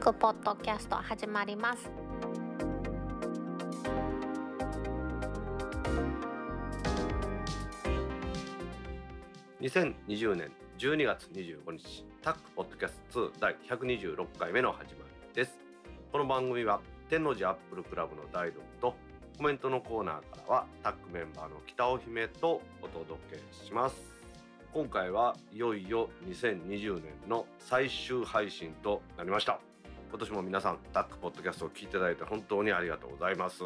クポッドキャスト始まります。2020年12月25日タックポッドキャスト2第126回目の始まりです。この番組は天王寺アップルクラブの大道とコメントのコーナーからはタックメンバーの北尾姫とお届けします。今回はいよいよ2020年の最終配信となりました。今年も皆さんタックポッドキャストを聞いていただいて本当にありがとうございます。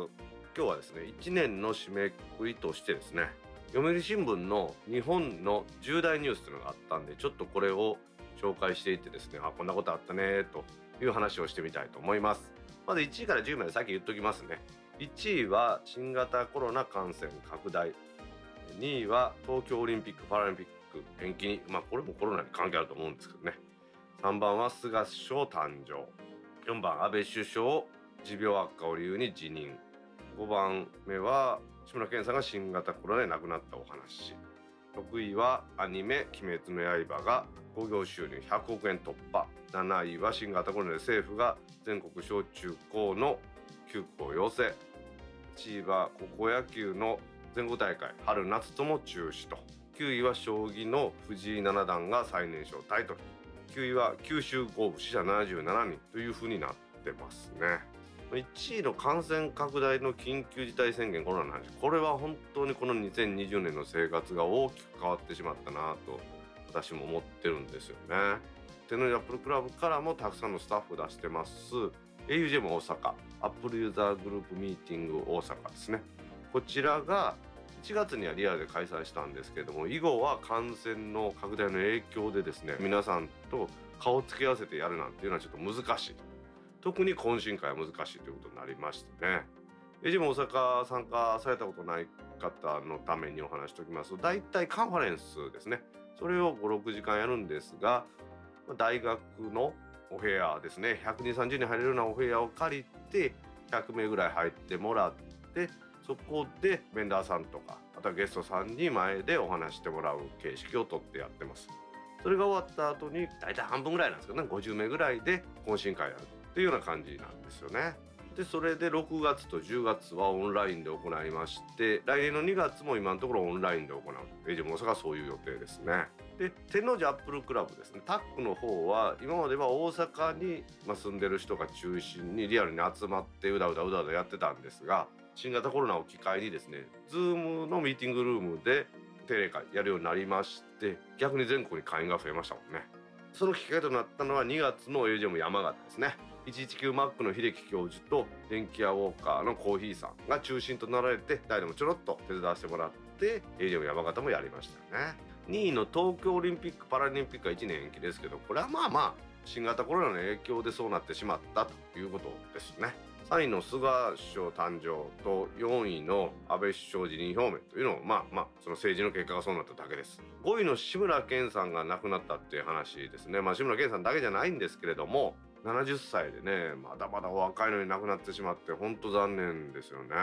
今日はですね1年の締めくくりとしてですね読売新聞の日本の重大ニュースというのがあったんでちょっとこれを紹介していってですねあこんなことあったねという話をしてみたいと思います。まず1位から10位まで先言っときますね。1位は新型コロナ感染拡大。2位は東京オリンピック・パラリンピック延期に。まあこれもコロナに関係あると思うんですけどね。3番は菅首相誕生。4番安倍首相持病悪化を理由に辞任。5番目は志村けんさんが新型コロナで亡くなったお話。6位はアニメ「鬼滅の刃」が興行収入100億円突破。7位は新型コロナで政府が全国小中高の休校要請。1位は高校野球の全国大会春夏とも中止と。9位は将棋の藤井七段が最年少タイトル。9位は九州豪雨死者77人というふうになってますね。1位の感染拡大の緊急事態宣言コロナの話これは本当にこの2020年の生活が大きく変わってしまったなと私も思ってるんですよね。手のアップルクラブからもたくさんのスタッフ出してます。augm 大阪アップルユーザーグループミーティング大阪ですね。こちらが1月にはリアルで開催したんですけれども以後は感染の拡大の影響でですね皆さんと顔つけ合わせてやるなんていうのはちょっと難しい特に懇親会は難しいということになりましてね。エジも大阪参加されたことない方のためにお話しておきますと大体カンファレンスですね。それを56時間やるんですが大学のお部屋ですね。12030人入れるようなお部屋を借りて100名ぐらい入ってもらってそこでベンダーさんとかあとはゲストさんに前でお話してもらう形式をとってやってますそれが終わった後に大体半分ぐらいなんですけどね50名ぐらいで懇親会やるっていうような感じなんですよね。でそれで6月と10月はオンラインで行いまして来年の2月も今のところオンラインで行うエイジも大阪そういう予定ですね。で天王寺アップルクラブですねタックの方は今までは大阪に、住んでる人が中心にリアルに集まってうだうだうだうだやってたんですが新型コロナを機会にですね Zoom のミーティングルームで定例会やるようになりまして逆に全国に会員が増えましたもんね。その機会となったのは2月の AGM 山形ですね。119マックの秀樹教授と電気屋ウォーカーのコーヒーさんが中心となられて誰でもちょろっと手伝わせてもらって AGM 山形もやりましたよね2位の東京オリンピック・パラリンピックは1年延期ですけどこれはまあまあ新型コロナの影響でそうなってしまったということですね3位の菅首相誕生と4位の安倍首相辞任表明というのをまあまあその政治の結果がそうなっただけです。5位の志村けんさんが亡くなったっていう話ですね。まあ志村けんさんだけじゃないんですけれども70歳でねまだまだお若いのに亡くなってしまって本当残念ですよね。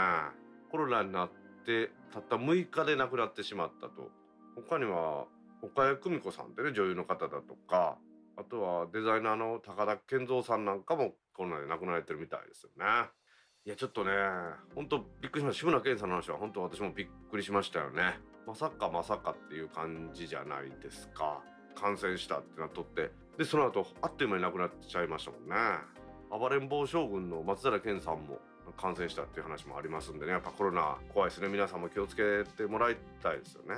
コロナになってたった6日で亡くなってしまったと。他には岡谷久美子さんってね女優の方だとかあとはデザイナーの高田健三さんなんかもコロナで亡くなられてるみたいですよね。いやちょっとね本当びっくりしました。志村けんさんの話は本当私もびっくりしましたよね。まさかまさかっていう感じじゃないですか。感染したってなっとって。でその後あっという間に亡くなっちゃいましたもんね。暴れん坊将軍の松平健さんも感染したっていう話もありますんでね。やっぱコロナ怖いですね。皆さんも気をつけてもらいたいですよね。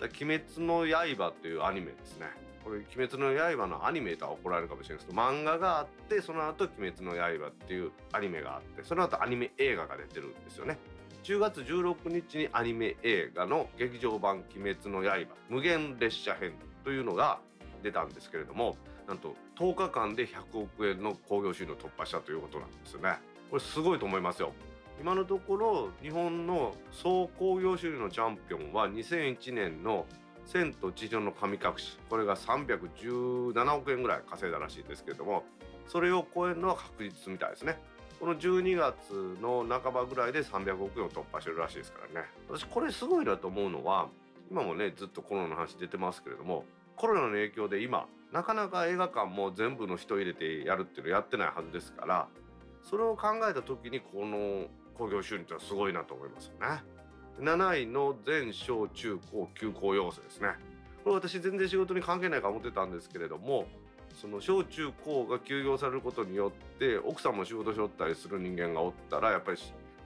鬼滅の刃っていうアニメですね。これ「鬼滅の刃」のアニメーターは怒られるかもしれないですけど漫画があってその後鬼滅の刃」っていうアニメがあってその後アニメ映画が出てるんですよね。10月16日にアニメ映画の劇場版「鬼滅の刃無限列車編」というのが出たんですけれどもなんと10日間で100億円の興行収入を突破したということなんですよね。これすごいと思いますよ。今のところ日本の総興行収入のチャンピオンは2001年の「千と千尋の神隠し」これが317億円ぐらい稼いだらしいですけれどもそれを超えるのは確実みたいですね。この12月の半ばぐらいで300億円を突破してるらしいですからね。私これすごいなと思うのは今もねずっとコロナの話出てますけれどもコロナの影響で今なかなか映画館も全部の人入れてやるっていうのやってないはずですからそれを考えた時にこの興行収入ってのはすごいなと思いますよね。7位の全小中高休校要請ですね。これ私全然仕事に関係ないか思ってたんですけれどもその小中高が休業されることによって奥さんも仕事しよったりする人間がおったらやっぱり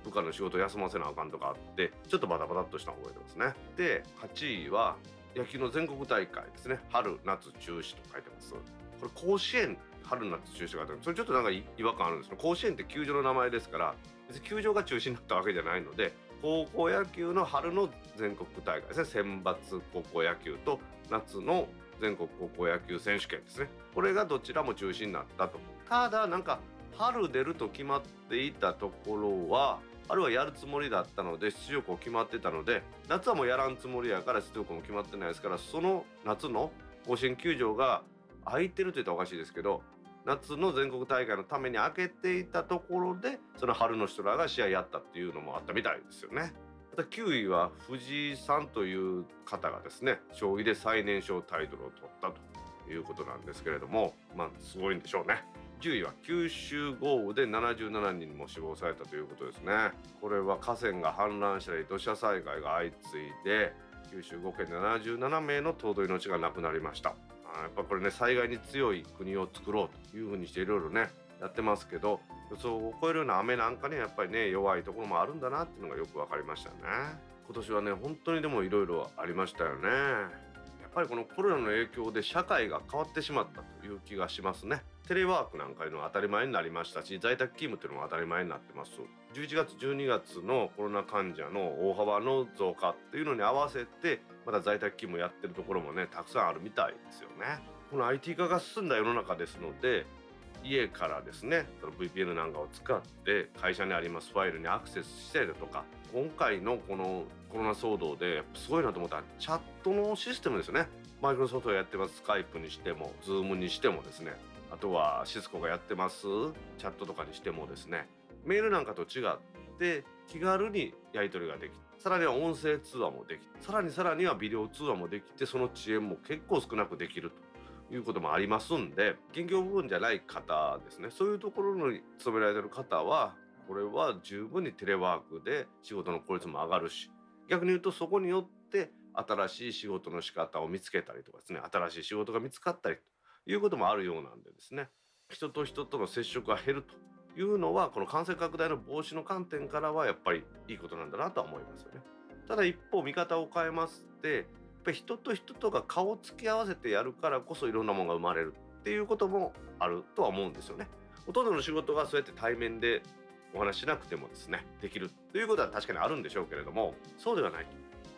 部下の仕事休ませなあかんとかあってちょっとバタバタっとした覚えてますね。で8位は野球の全国大会ですね春夏中止と書いてます。これ甲子園春夏中止と書いてそれちょっとなんか違和感あるんですけど甲子園って球場の名前ですから別に球場が中止になったわけじゃないので高校野球の春の全国大会ですね選抜高校野球と夏の全国高校野球選手権ですね。これがどちらも中止になったと。ただなんか春出ると決まっていたところは春はやるつもりだったので出場校決まってたので夏はもうやらんつもりやから出場校も決まってないですからその夏の甲子園球場が空いてると言ったらおかしいですけど夏の全国大会のために開けていたところでその春の人らが試合やったっていうのもあったみたいですよね。また9位は藤井さんという方がですね将棋で最年少タイトルを取ったということなんですけれどもまあすごいんでしょうね。10位は九州豪雨で77人も死亡されたということですね。これは河川が氾濫したり土砂災害が相次いで九州5県77名の尊い命がなくなりました。やっぱこれね災害に強い国を作ろうというふうにしていろいろねやってますけど予想を超えるような雨なんかにやっぱりね弱いところもあるんだなっていうのがよく分かりましたね。今年はね本当にでもいろいろありましたよね。やっぱりこのコロナの影響で社会が変わってしまったという気がしますね。テレワークなんかいうのは当たり前になりましたし在宅勤務っていうのも当たり前になってます。11月12月のコロナ患者の大幅の増加っていうのに合わせてまだ在宅勤務やってるところもねたくさんあるみたいですよね。この IT 化が進んだ世の中ですので家からですねその VPN なんかを使って会社にありますファイルにアクセスしたりだとか今回のこのコロナ騒動ですごいなと思ったらチャットのシステムですね。マイクロソフトがやってますスカイプにしてもズームにしてもですね。あとはシスコがやってますチャットとかにしてもですね。メールなんかと違って気軽にやり取りができさらには音声通話もできてさらにさらにはビデオ通話もできてその遅延も結構少なくできるということもありますんで現業部分じゃない方ですね。そういうところに勤められている方はこれは十分にテレワークで仕事の効率も上がるし逆に言うとそこによって新しい仕事の仕方を見つけたりとかですね新しい仕事が見つかったりということもあるようなんでですね人と人との接触が減るというのはこの感染拡大の防止の観点からはやっぱりいいことなんだなとは思いますよね。ただ一方見方を変えますってやっぱ人と人とが顔を突き合わせてやるからこそいろんなものが生まれるっていうこともあるとは思うんですよね。ほとんどの仕事がそうやって対面でお話しなくてもですねできるということは確かにあるんでしょうけれどもそうではない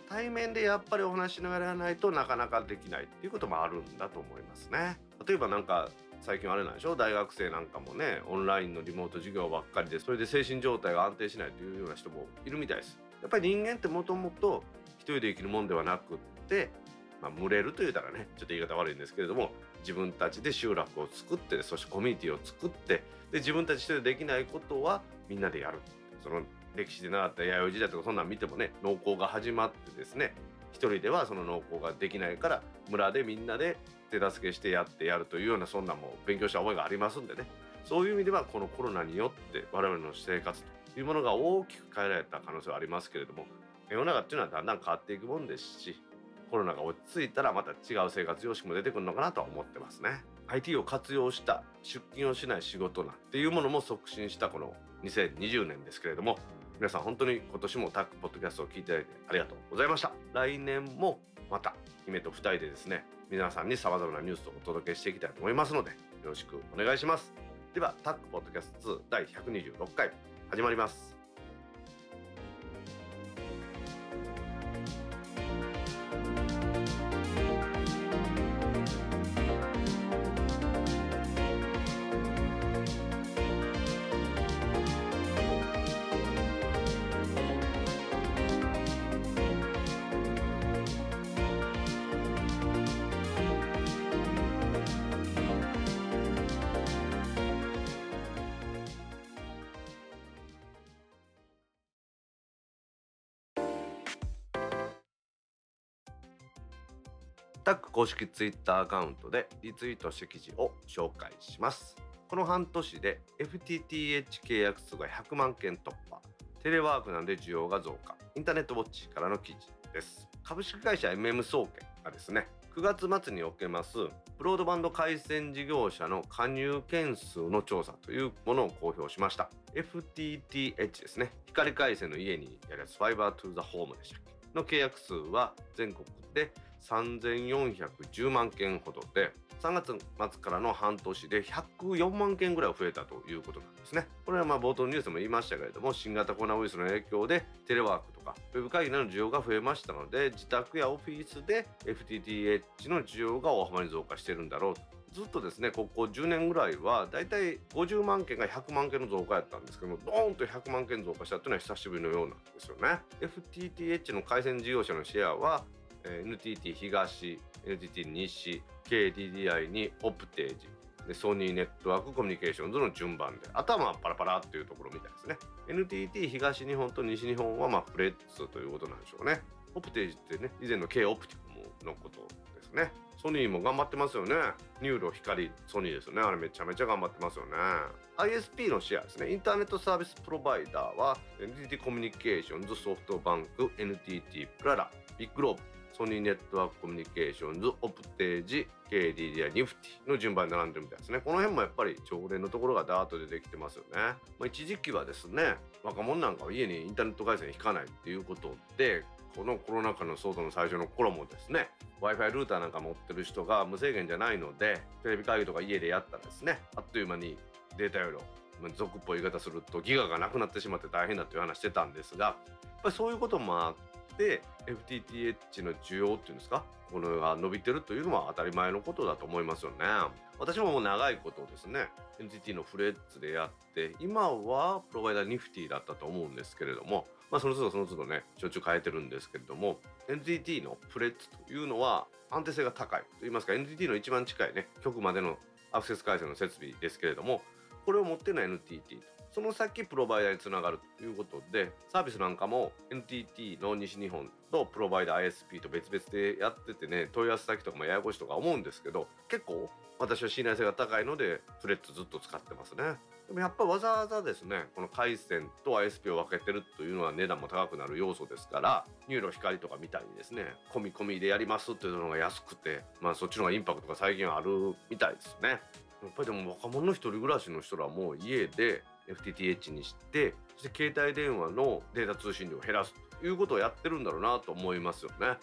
対面でやっぱりお話しながらやらないとなかなかできないっていうこともあるんだと思いますね。例えばなんか最近あれなんでしょ？大学生なんかもねオンラインのリモート授業ばっかりでそれで精神状態が安定しないというような人もいるみたいです。やっぱり人間ってもともと一人で生きるもんではなくってまあ、群れるというたらねちょっと言い方悪いんですけれども自分たちで集落を作ってそしてコミュニティを作ってで自分たち一人でできないことはみんなでやる。その歴史で習った弥生時代とかそんなん見てもね農耕が始まってですね一人ではその農耕ができないから村でみんなで手助けしてやってやるというようなそんなも勉強した覚えがありますんでね。そういう意味ではこのコロナによって我々の生活というものが大きく変えられた可能性はありますけれども世の中っていうのはだんだん変わっていくもんですしコロナが落ち着いたらまた違う生活様式も出てくるのかなとは思ってますね。IT を活用した出勤をしない仕事なんていうものも促進したこの2020年ですけれども皆さん本当に今年もタックポッドキャストを聞いていただいてありがとうございました。来年もまた姫と2人でですね皆さんにさまざまなニュースをお届けしていきたいと思いますのでよろしくお願いします。ではタックポッドキャスト2第126回始まります。タック公式ツイッターアカウントでリツイートした記事を紹介します。この半年で FTTH 契約数が100万件突破。テレワークなんで需要が増加。インターネットウォッチからの記事です。株式会社 MM 総研がですね9月末におけますブロードバンド回線事業者の加入件数の調査というものを公表しました。FTTH ですね。光回線の家にやるやつファイバートゥーザホームでしたっけ？の契約数は全国で3410万件ほどで3月末からの半年で104万件ぐらい増えたということなんですね。これはまあ冒頭ニュースでも言いましたけれども新型コロナウイルスの影響でテレワークとかウェブ会議などの需要が増えましたので自宅やオフィスで FTTH の需要が大幅に増加してるんだろうとずっとですねここ10年ぐらいはだいたい50万件が100万件の増加やったんですけどもドーンと100万件増加したというのは久しぶりのようなんですよね FTTH の回線事業者のシェアは NTT 東 NTT 西 KDDI にオプテージ。でソニーネットワークコミュニケーションズの順番であとはパラパラっていうところみたいですね。NTT 東日本と西日本はまあフレッツということなんでしょうね。オプテージってね以前の K オプティコムのことですね。ソニーも頑張ってますよね。ニューロ光ソニーですよね。あれめちゃめちゃ頑張ってますよね。ISP のシェアですね。インターネットサービスプロバイダーは NTT コミュニケーションズソフトバンク NTT プララ。ビッグローブ。ソニーネットワークコミュニケーションズオプテージ KDDI ニフティの順番に並んでるみたいですね。この辺もやっぱり常連のところがダーッと出てきてますよね、まあ、一時期はですね若者なんかは家にインターネット回線引かないっていうことでこのコロナ禍の騒動の最初の頃もですね w i f i ルーターなんか持ってる人が無制限じゃないのでテレビ会議とか家でやったらですねあっという間にデータ容量俗っぽい言い方するとギガがなくなってしまって大変だという話してたんですがやっぱりそういうこともあって FTTH の需要っていうんですか？このが伸びてるというのは当たり前のことだと思いますよね。私ももう長いことですね NTT のフレッツでやって今はプロバイダーニフティだったと思うんですけれどもまあその都度その都度ねしょっちゅう変えてるんですけれども NTT のフレッツというのは安定性が高いといいますか NTT の一番近いね局までのアクセス回線の設備ですけれどもこれを持ってるの NTT とその先プロバイダーにつながるということでサービスなんかも NTT の西日本とプロバイダー ISP と別々でやっててね問い合わせ先とかもややこしいとか思うんですけど結構私は信頼性が高いのでフレッツずっと使ってますね。でもやっぱわざわざですねこの回線と ISP を分けてるというのは値段も高くなる要素ですからニューロ光とかみたいにですね込み込みでやりますっていうのが安くてまあそっちの方がインパクトが最近あるみたいですね。やっぱりでも若者の一人暮らしの人らもう家で FTTH にしてそして携帯電話のデータ通信量を減らすということをやってるんだろうなと思いますよね。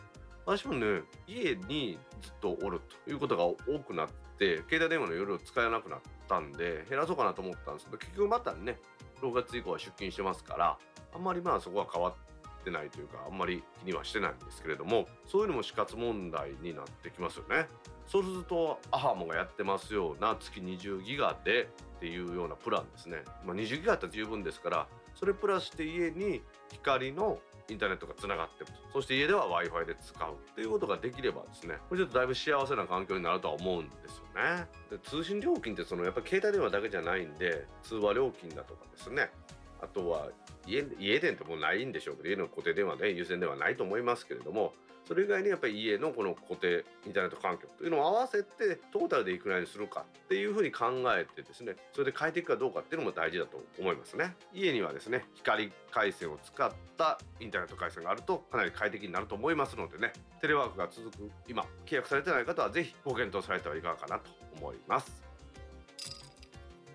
私もね家にずっとおるということが多くなって携帯電話の夜を使えなくなったんで減らそうかなと思ったんですけど結局またね6月以降は出勤してますからあんまりまあそこは変わってないというかあんまり気にはしてないんですけれどもそういうのも死活問題になってきますよね。そうするとアハモがやってますような月20ギガでっていうようなプランですね、まあ、20ギガだったら十分ですからそれプラスして家に光のインターネットがつながってるとそして家では w i f i で使うっていうことができればですね。これちょっとだいぶ幸せな環境になるとは思うんですよね。で通信料金ってそのやっぱ携帯電話だけじゃないんで通話料金だとかですね。あとは家家電ってもうないんでしょうけど家の固定電話ね優先ではないと思いますけれどもそれ以外にやっぱり家のこの固定インターネット環境というのを合わせてトータルでいくらにするかっていうふうに考えてですねそれで変えていくかどうかっていうのも大事だと思いますね。家にはですね光回線を使ったインターネット回線があるとかなり快適になると思いますのでねテレワークが続く今契約されてない方はぜひご検討されてはいかがかなと思います。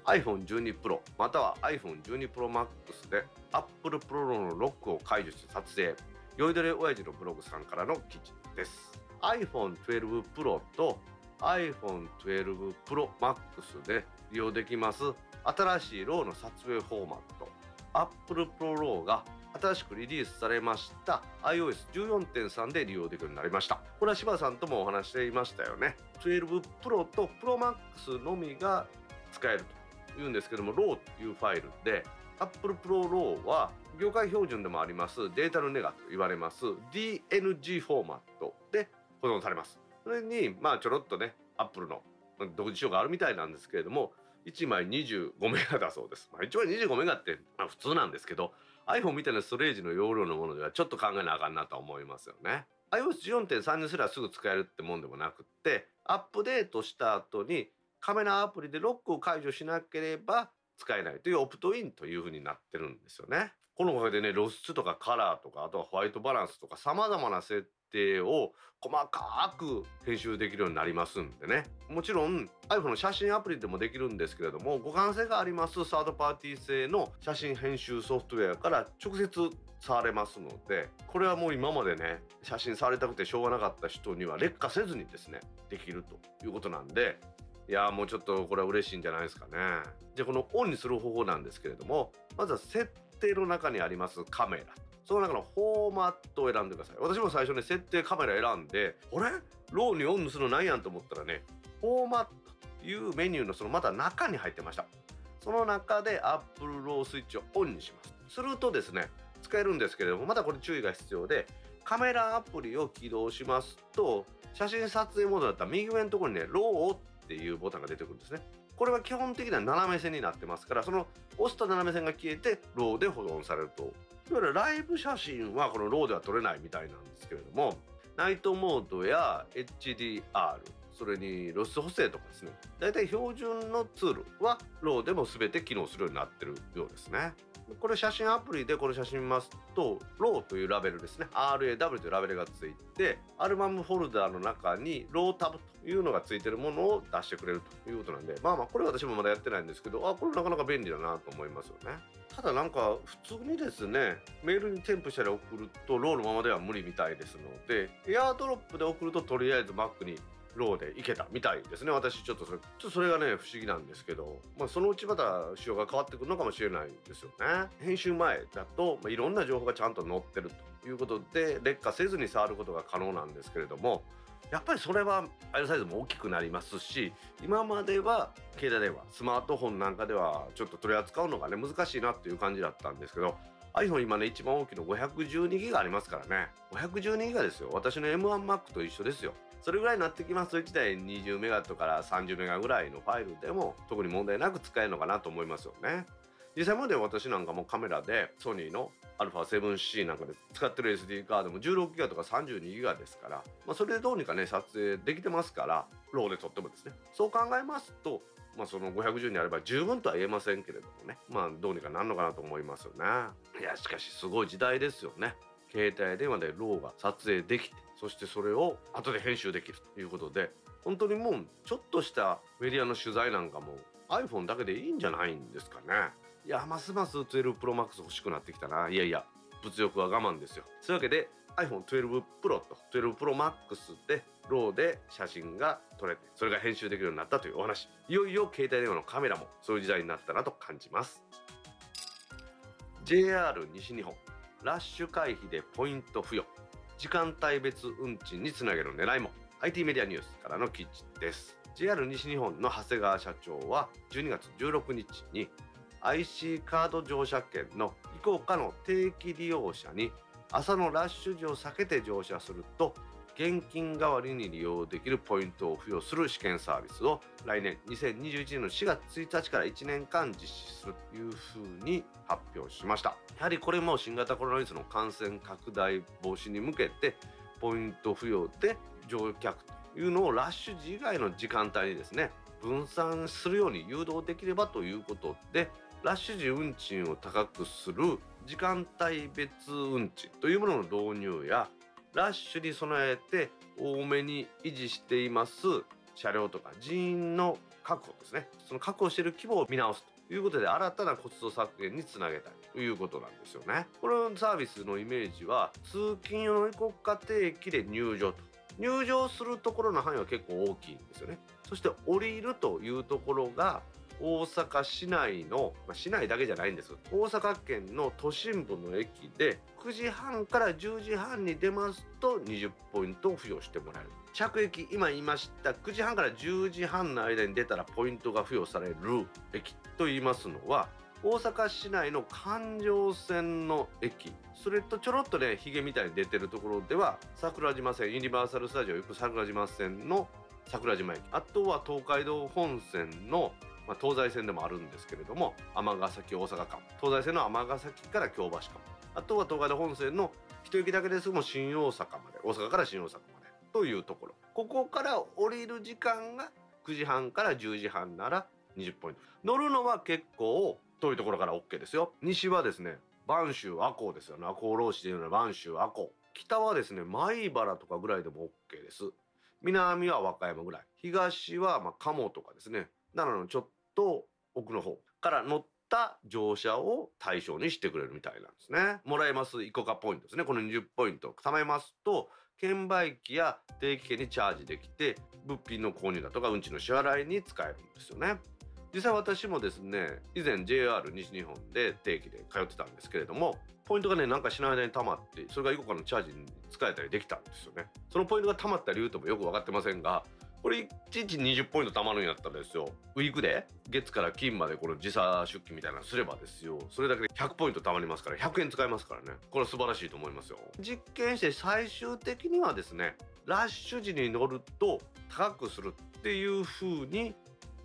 iPhone12 Pro または iPhone12 Pro Max で Apple Pro のロックを解除して撮影。酔いどれ親父のブログさんからの記事です。iPhone12 Pro と iPhone12 Pro Max で利用できます。新しい RAW の撮影フォーマット。Apple Pro RAW が新しくリリースされました。iOS14.3 で利用できるようになりました。これは柴田さんともお話していましたよね。12 Pro と Pro Max のみが使えるというんですけども RAW というファイルで Apple Pro RAW は業界標準でもありますデータのネガと言われます DNG フォーマットで保存されます。それにまあちょろっとね Apple の独自仕様があるみたいなんですけれども1枚25メガだそうです、まあ、1枚25メガってまあ普通なんですけど iPhone みたいなストレージの容量のものではちょっと考えなあかんなと思いますよね。iOS14.3 にすらすぐ使えるってもんでもなくってアップデートした後にカメラアプリでロックを解除しなければ使えないというオプトインというふうになってるんですよね。このおかげでね露出とかカラーとかあとはホワイトバランスとかさまざまな設定を細かく編集できるようになりますんでね。もちろん iPhone の写真アプリでもできるんですけれども互換性がありますサードパーティー製の写真編集ソフトウェアから直接触れますのでこれはもう今までね写真触りたくてしょうがなかった人には劣化せずにですねできるということなんでいやもうちょっとこれは嬉しいんじゃないですかね。じゃあこのオンにする方法なんですけれどもまずは設定の中にありますカメラ。その中のフォーマットを選んでください。私も最初ね設定カメラ選んであれ？ローにオンにするのなんやんと思ったらねフォーマットというメニューのそのまた中に入ってました。その中で Apple ロースイッチをオンにします。するとですね使えるんですけれどもまだこれ注意が必要でカメラアプリを起動しますと写真撮影モードだったら右上のところにね RAW っていうボタンが出てくるんですね。これは基本的には斜め線になってますからその押した斜め線が消えて RAW で保存されるといわゆるライブ写真はこの RAW では撮れないみたいなんですけれどもナイトモードや HDR それに露出補正とかですね。だいたい標準のツールは RAW でも全て機能するようになってるようですね。これ写真アプリでこの写真見ますと RAW というラベルですね。RAW というラベルがついてアルバムフォルダーの中に RAW タブというのがついてるものを出してくれるということなんでまあまあこれ私もまだやってないんですけどあこれなかなか便利だなと思いますよね。ただなんか普通にですねメールに添付したり送ると RAW のままでは無理みたいですので AirDrop で送るととりあえず Mac にローでいけたみたいですね。私ちょっとそれちょっとそれがね不思議なんですけど、まあ、そのうちまた仕様が変わってくるのかもしれないですよね。編集前だと、まあ、いろんな情報がちゃんと載ってるということで劣化せずに触ることが可能なんですけれどもやっぱりそれはファイサイズも大きくなりますし今までは携帯電話スマートフォンなんかではちょっと取り扱うのがね難しいなっていう感じだったんですけど iPhone 今ね一番大きいの512ギガありますからね。512ギガですよ。私の M1Mac と一緒ですよ。それぐらいになってきますと1台20メガとから30メガぐらいのファイルでも特に問題なく使えるのかなと思いますよね。実際まで私なんかもカメラでソニーの α7C なんかで使ってる SD カードも16ギガとか32ギガですから、まあ、それでどうにかね撮影できてますからローで撮ってもですね。そう考えますとまあ、その510にあれば十分とは言えませんけれどもね。まあどうにかなるのかなと思いますよね。いやしかしすごい時代ですよね。携帯電話でローが撮影できてそしてそれを後で編集できるということで本当にもうちょっとしたメディアの取材なんかも iPhone だけでいいんじゃないんですかね。いやますます12 Pro Max 欲しくなってきたな。いやいや物欲は我慢ですよ。そういうわけで iPhone12 Pro と12 Pro Max でローで写真が撮れてそれが編集できるようになったというお話。いよいよ携帯電話のカメラもそういう時代になったなと感じます。JR 西日本ラッシュ回避でポイント付与。時間帯別運賃につなげる狙いも。IT メディアニュースからの記事です。JR 西日本の長谷川社長は12月16日に IC カード乗車券の移行可の定期利用者に朝のラッシュ時を避けて乗車すると現金代わりに利用できるポイントを付与する試験サービスを来年2021年の4月1日から1年間実施するというふうに発表しました。やはりこれも新型コロナウイルスの感染拡大防止に向けてポイント付与で乗客というのをラッシュ時以外の時間帯にですね分散するように誘導できればということでラッシュ時運賃を高くする時間帯別運賃というものの導入やラッシュに備えて多めに維持しています。車両とか人員の確保ですね。その確保している規模を見直すということで新たなコスト削減につなげたいということなんですよね。このサービスのイメージは通勤用の国家定期で入場と。入場するところの範囲は結構大きいんですよね。そして降りるというところが大阪市内の、まあ、市内だけじゃないんです大阪県の都心部の駅で9時半から10時半に出ますと20ポイントを付与してもらえる。着駅今言いました。9時半から10時半の間に出たらポイントが付与される駅と言いますのは大阪市内の環状線の駅。それとちょろっとねヒゲみたいに出てるところでは桜島線ユニバーサル・スタジオ行く桜島線の桜島駅。あとは東海道本線のまあ、東西線でもあるんですけれども尼崎大阪間。東西線の尼崎から京橋間。あとは東海道本線の一駅だけですも新大阪まで大阪から新大阪まで。というところ。ここから降りる時間が9時半から10時半なら20ポイント。乗るのは結構遠いところから OK ですよ。西はですね播州赤穂ですよ。ね赤穂浪士でいうのは播州赤穂。北はですね米原とかぐらいでも OK です。南は和歌山ぐらい。東はま鴨とかですね。奈良のちょっと奥の方から乗った乗車を対象にしてくれるみたいなんですね。もらえます。イコカポイントですね。この20ポイント貯めますと券売機や定期券にチャージできて物品の購入だとか運賃の支払いに使えるんですよね。実際私もですね以前 JR 西日本で定期で通ってたんですけれどもポイントがねなんかしない間に溜まってそれがイコカのチャージに使えたりできたんですよね。そのポイントが溜まった理由ともよく分かってませんがこれ1日20ポイント貯まるんやったらですよウィークで月から金までこの時差出勤みたいなのすればですよそれだけで100ポイント貯まりますから100円使えますからね。これ素晴らしいと思いますよ。実験して最終的にはですねラッシュ時に乗ると高くするっていう風に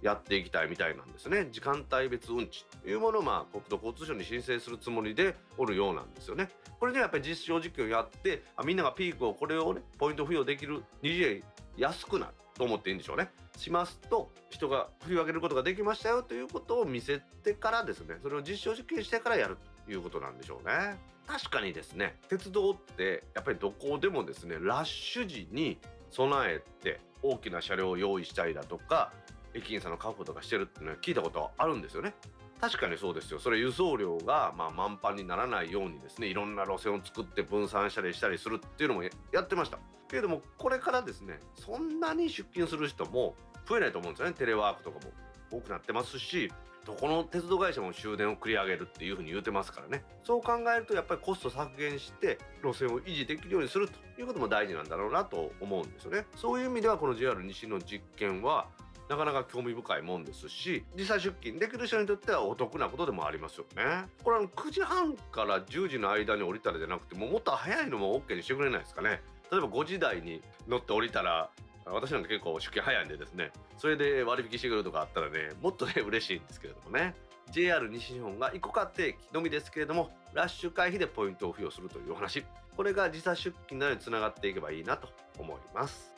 やっていきたいみたいなんですね。時間帯別運賃というものをまあ国土交通省に申請するつもりでおるようなんですよね。これでやっぱり実証実験をやってあみんながピークをこれをねポイント付与できる20円安くなる。と思っていいんでしょうね。しますと人が振り分けることができましたよということを見せてからですねそれを実証実験してからやるということなんでしょうね。確かにですね鉄道ってやっぱりどこでもですねラッシュ時に備えて大きな車両を用意したりだとか駅員さんの確保とかしてるっていうのは聞いたことあるんですよね。確かにそうですよそれ輸送量がまあ満帆にならないようにですねいろんな路線を作って分散したりしたりするっていうのもやってましたけれどもこれからですねそんなに出勤する人も増えないと思うんですよね。テレワークとかも多くなってますしどこの鉄道会社も終電を繰り上げるっていうふうに言うてますからね。そう考えるとやっぱりコスト削減して路線を維持できるようにするということも大事なんだろうなと思うんですよね。そういう意味ではこの JR 西の実験はなかなか興味深いもんですし実際出勤できる人にとってはお得なことでもありますよね。これあの9時半から10時の間に降りたらじゃなくてももっと早いのも OK にしてくれないですかね。例えば5時台に乗って降りたら私なんか結構出勤早いんでですねそれで割引してくるとかあったらねもっとね嬉しいんですけれどもね。JR 西日本がイコカ定期のみですけれどもラッシュ回避でポイントを付与するというお話。これが時差出勤などにつながっていけばいいなと思います。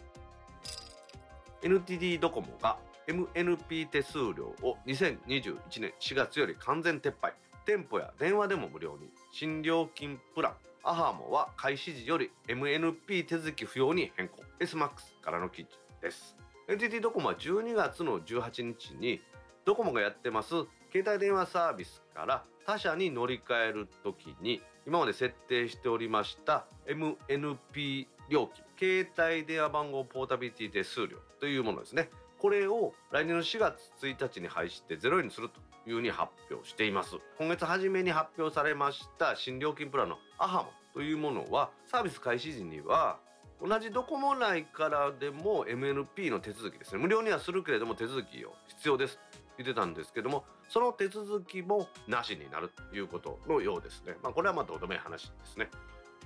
NTT ドコモが MNP 手数料を2021年4月より完全撤廃。店舗や電話でも無料に。新料金プラン。アハモは開始時より MNP 手続き不要に変更。SMAX からの記事です。NTT ドコモは12月の18日にドコモがやってます携帯電話サービスから他社に乗り換える時に今まで設定しておりました MNP 料金携帯電話番号ポータビリティ手数料というものですね。これを来年の4月1日に廃止してゼロ円にすると。いうふうに発表しています。今月初めに発表されました新料金プランのアハモというものはサービス開始時には同じドコモ内からでも MNP の手続きですね。無料にはするけれども手続きを必要です。言ってたんですけどもその手続きもなしになるということのようですね。まあこれはまあどうでもいい話ですね。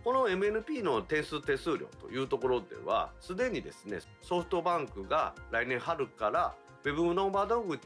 この MNP の定数手数料というところではすでにですねソフトバンクが来年春からウェブの窓口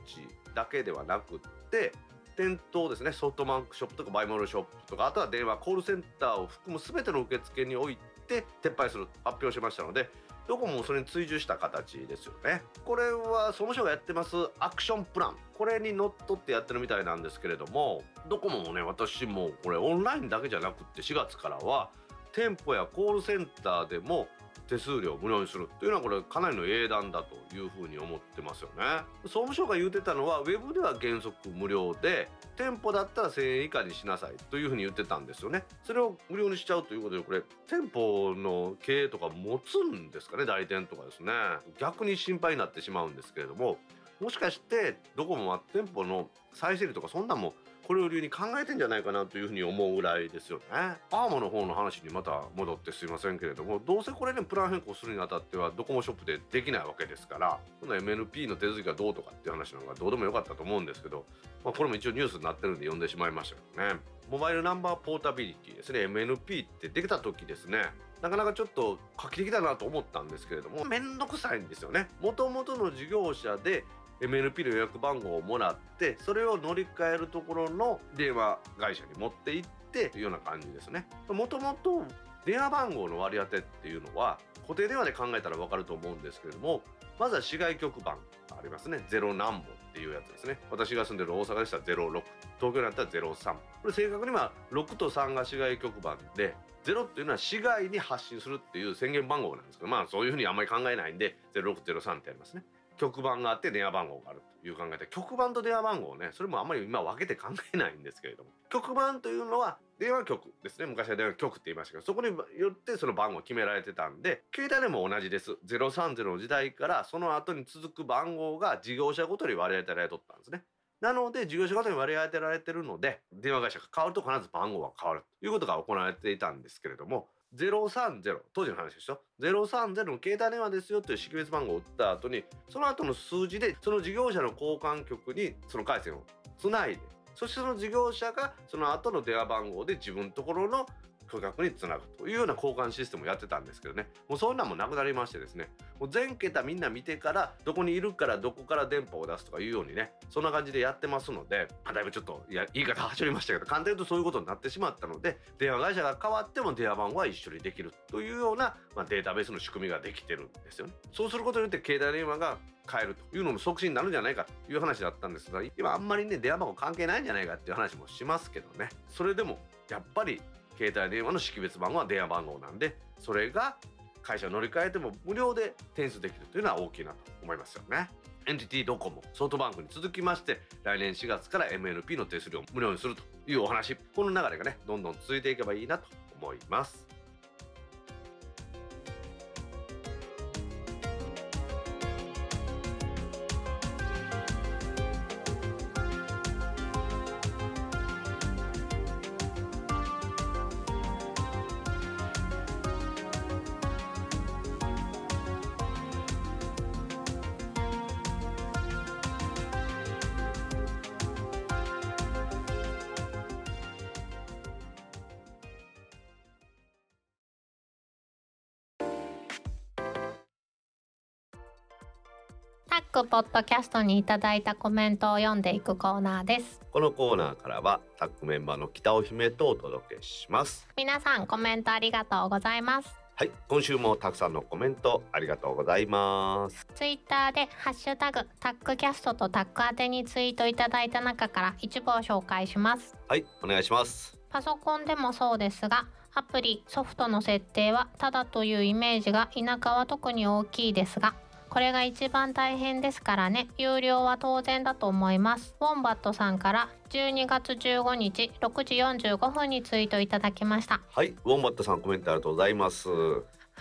だけではなくって店頭ですねソフトバンクショップとかバイモールショップとかあとは電話コールセンターを含む全ての受付において撤廃する発表しましたのでどこもそれに追従した形ですよね。これは総務省がやってますアクションプラン。これにのっとってやってるみたいなんですけれどもドコモもね私もこれオンラインだけじゃなくって4月からは店舗やコールセンターでも手数料無料にするというのはこれかなりの英断だというふうに思ってますよね。総務省が言うてたのはウェブでは原則無料で店舗だったら1000円以下にしなさいというふうに言ってたんですよね。それを無料にしちゃうということでこれ店舗の経営とか持つんですかね？代理店とかですね。逆に心配になってしまうんですけれどももしかしてどこも店舗の再生とかそんなんもこれを理由に考えてんじゃないかなというふうに思うぐらいですよね。アーモの方の話にまた戻ってすいませんけれどもどうせこれねプラン変更するにあたってはドコモショップでできないわけですからこの MNP の手続きがどうとかっていう話なんかどうでもよかったと思うんですけど、まあ、これも一応ニュースになってるんで読んでしまいましたよね。モバイルナンバーポータビリティですね MNP ってできた時ですねなかなかちょっと画期的だなと思ったんですけれどもめんどくさいんですよね。もともとの事業者で MNP の予約番号をもらってそれを乗り換えるところの電話会社に持って行ってというような感じですね。もともと電話番号の割り当てっていうのは固定電話で考えたら分かると思うんですけれどもまずは市外局番ありますね。ゼロ何本っていうやつですね。私が住んでる大阪でしたら06東京になったら03これ正確には6と3が市外局番で0っていうのは市外に発信するっていう宣言番号なんですけどまあそういうふうにあんまり考えないんで0603ってありますね。局番があって電話番号があるという考えで局番と電話番号ねそれもあんまり今分けて考えないんですけれども局番というのは電話局ですね。昔は電話局って言いましたけどそこによってその番号決められてたんで携帯でも同じです。030の時代からその後に続く番号が事業者ごとに割り当てられとったんですね。なので事業者ごとに割り当てられてるので電話会社が変わると必ず番号が変わるということが行われていたんですけれども030当時の話でしょ？030の携帯電話ですよという識別番号を打った後にその後の数字でその事業者の交換局にその回線をつないでそしてその事業者がその後の電話番号で自分のところの顧客につなぐというような交換システムをやってたんですけどね。もうそんなんもなくなりましてですね。もう全桁みんな見てからどこにいるからどこから電波を出すとかいうようにねそんな感じでやってますのでだいぶちょっといや言い方はしょりましたけど簡単に言うとそういうことになってしまったので電話会社が変わっても電話番号は一緒にできるというような、まあ、データベースの仕組みができてるんですよね。そうすることによって携帯電話が変えるというのも促進になるんじゃないかという話だったんですが今あんまりね電話番号関係ないんじゃないかっていう話もしますけどね。それでもやっぱり携帯電話の識別番号は電話番号なんでそれが会社乗り換えても無料で転出できるというのは大きいなと思いますよね。エンティティドコモソフトバンクに続きまして来年4月から MNP の手数料を無料にするというお話この流れがねどんどん続いていけばいいなと思います。ポッドキャストにいただいたコメントを読んでいくコーナーです。このコーナーからはタックメンバーの北尾姫とお届けします。皆さんコメントありがとうございます。はい今週もたくさんのコメントありがとうございます。ツイッターでハッシュタグタックキャストとタック宛てにツイートいただいた中から一部を紹介します。はいお願いします。パソコンでもそうですがアプリソフトの設定はただというイメージが田舎は特に大きいですがこれが一番大変ですからね。有料は当然だと思います。ウォンバットさんから12月15日6時45分にツイートいただきました。はい。ウォンバットさんコメントありがとうございます。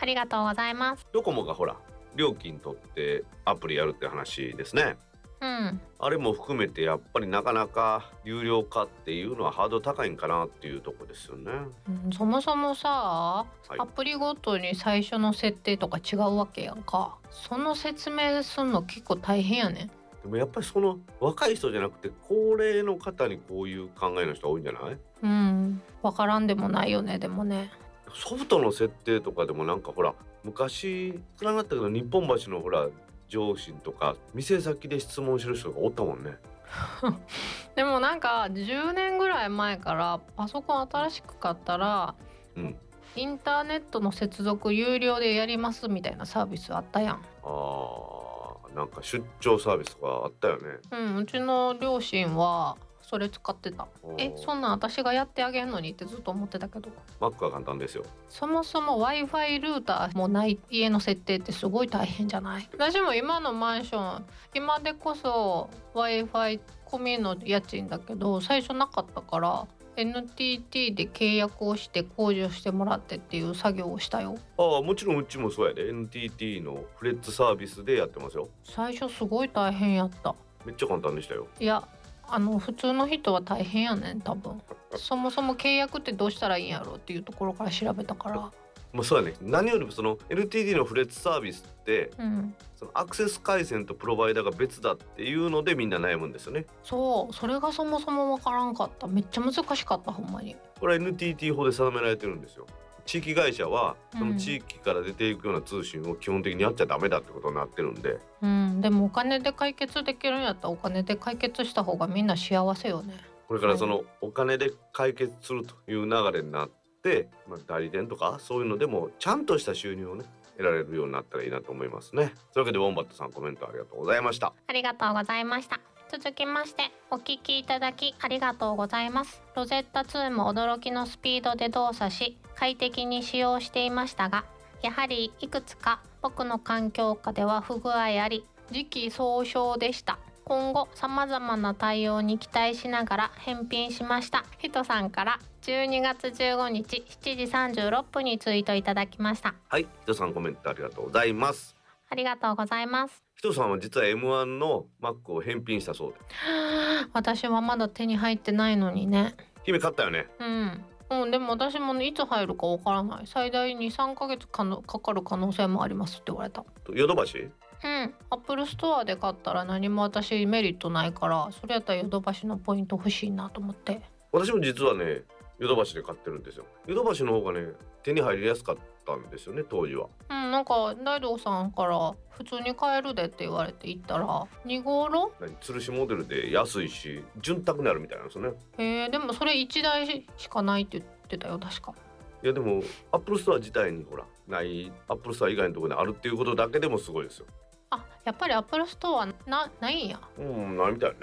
ありがとうございます。ドコモがほら料金取ってアプリやるって話ですねうん。あれも含めてやっぱりなかなか有料化っていうのはハードル高いんかなっていうとこですよね。うんそもそもさ、い。アプリごとに最初の設定とか違うわけやんか。その説明すんの結構大変やね。んでもやっぱりその若い人じゃなくて高齢の方にこういう考えの人多いんじゃない？うん。わからんでもないよねでもね。ソフトの設定とかでもなんかほら昔少なかったけど日本橋のほら上司とか店先で質問してる人がおったもんね。でもなんか10年ぐらい前からパソコン新しく買ったらうん。インターネットの接続有料でやりますみたいなサービスあったやんあーなんか出張サービスとかあったよね。うんうちの両親はそれ使ってた。えそんなん私がやってあげんのにってずっと思ってたけど。Mac は簡単ですよ。そもそも w i f i ルーターもない家の設定ってすごい大変じゃない？私も今のマンション今でこそ w i f i 込みの家賃だけど最初なかったから NTT で契約をして控除してもらってっていう作業をしたよ。ああもちろんうちもそうやで。NTT のフレッツサービスでやってますよ。最初すごい大変やった。めっちゃ簡単でしたよ。いやあの普通の人は大変やねん多分。そもそも契約ってどうしたらいいんやろうっていうところから調べたから。まあそうやね。何よりもその NTT のフレッツサービスってうん。そのアクセス回線とプロバイダーが別だっていうのでみんな悩むんですよね。そう。それがそもそもわからんかった。めっちゃ難しかったほんまに。これは NTT 法で定められてるんですよ。地域会社はうん。その地域から出ていくような通信を基本的にやっちゃダメだってことになってるんで。うん。でもお金で解決できるんやったらお金で解決した方がみんな幸せよね。これからそのお金で解決するという流れになって、まあ、代理店とかそういうのでもちゃんとした収入をね得られるようになったらいいなと思いますね。というわけでウォンバットさんコメントありがとうございました。ありがとうございました続きましてお聞きいただきありがとうございます。 Rosetta 2も驚きのスピードで動作し快適に使用していましたがやはりいくつか僕の環境下では不具合あり時期尚早でした。今後様々な対応に期待しながら返品しました。ヒトさんから12月15日7時36分にツイートいただきました。はい、ヒトさんコメントありがとうございます。ありがとうございますヒトさんは実は M1 の Mac を返品したそうで、私はまだ手に入ってないのにね。姫買ったよね。うん、うん、でも私もねいつ入るかわからない。最大2、3ヶ月かのかかる可能性もありますって言われた。ヨドバシ？うん。アップルストアで買ったら何も私メリットないからそれやったらヨドバシのポイント欲しいなと思って。私も実はねヨドバシで買ってるんですよ。ヨドバシの方がね手に入りやすかったんですよね当時は。うんなんか大道さんから普通に買えるでって言われて行ったら2号何吊るしモデルで安いし潤沢になるみたいなんですよね。えー、でもそれ1台しかないって言ってたよ確かいやでもアップルストア自体にほらないアップルストア以外のところにあるっていうことだけでもすごいですよ。あやっぱりアップルストアなないんやうんないみたいね。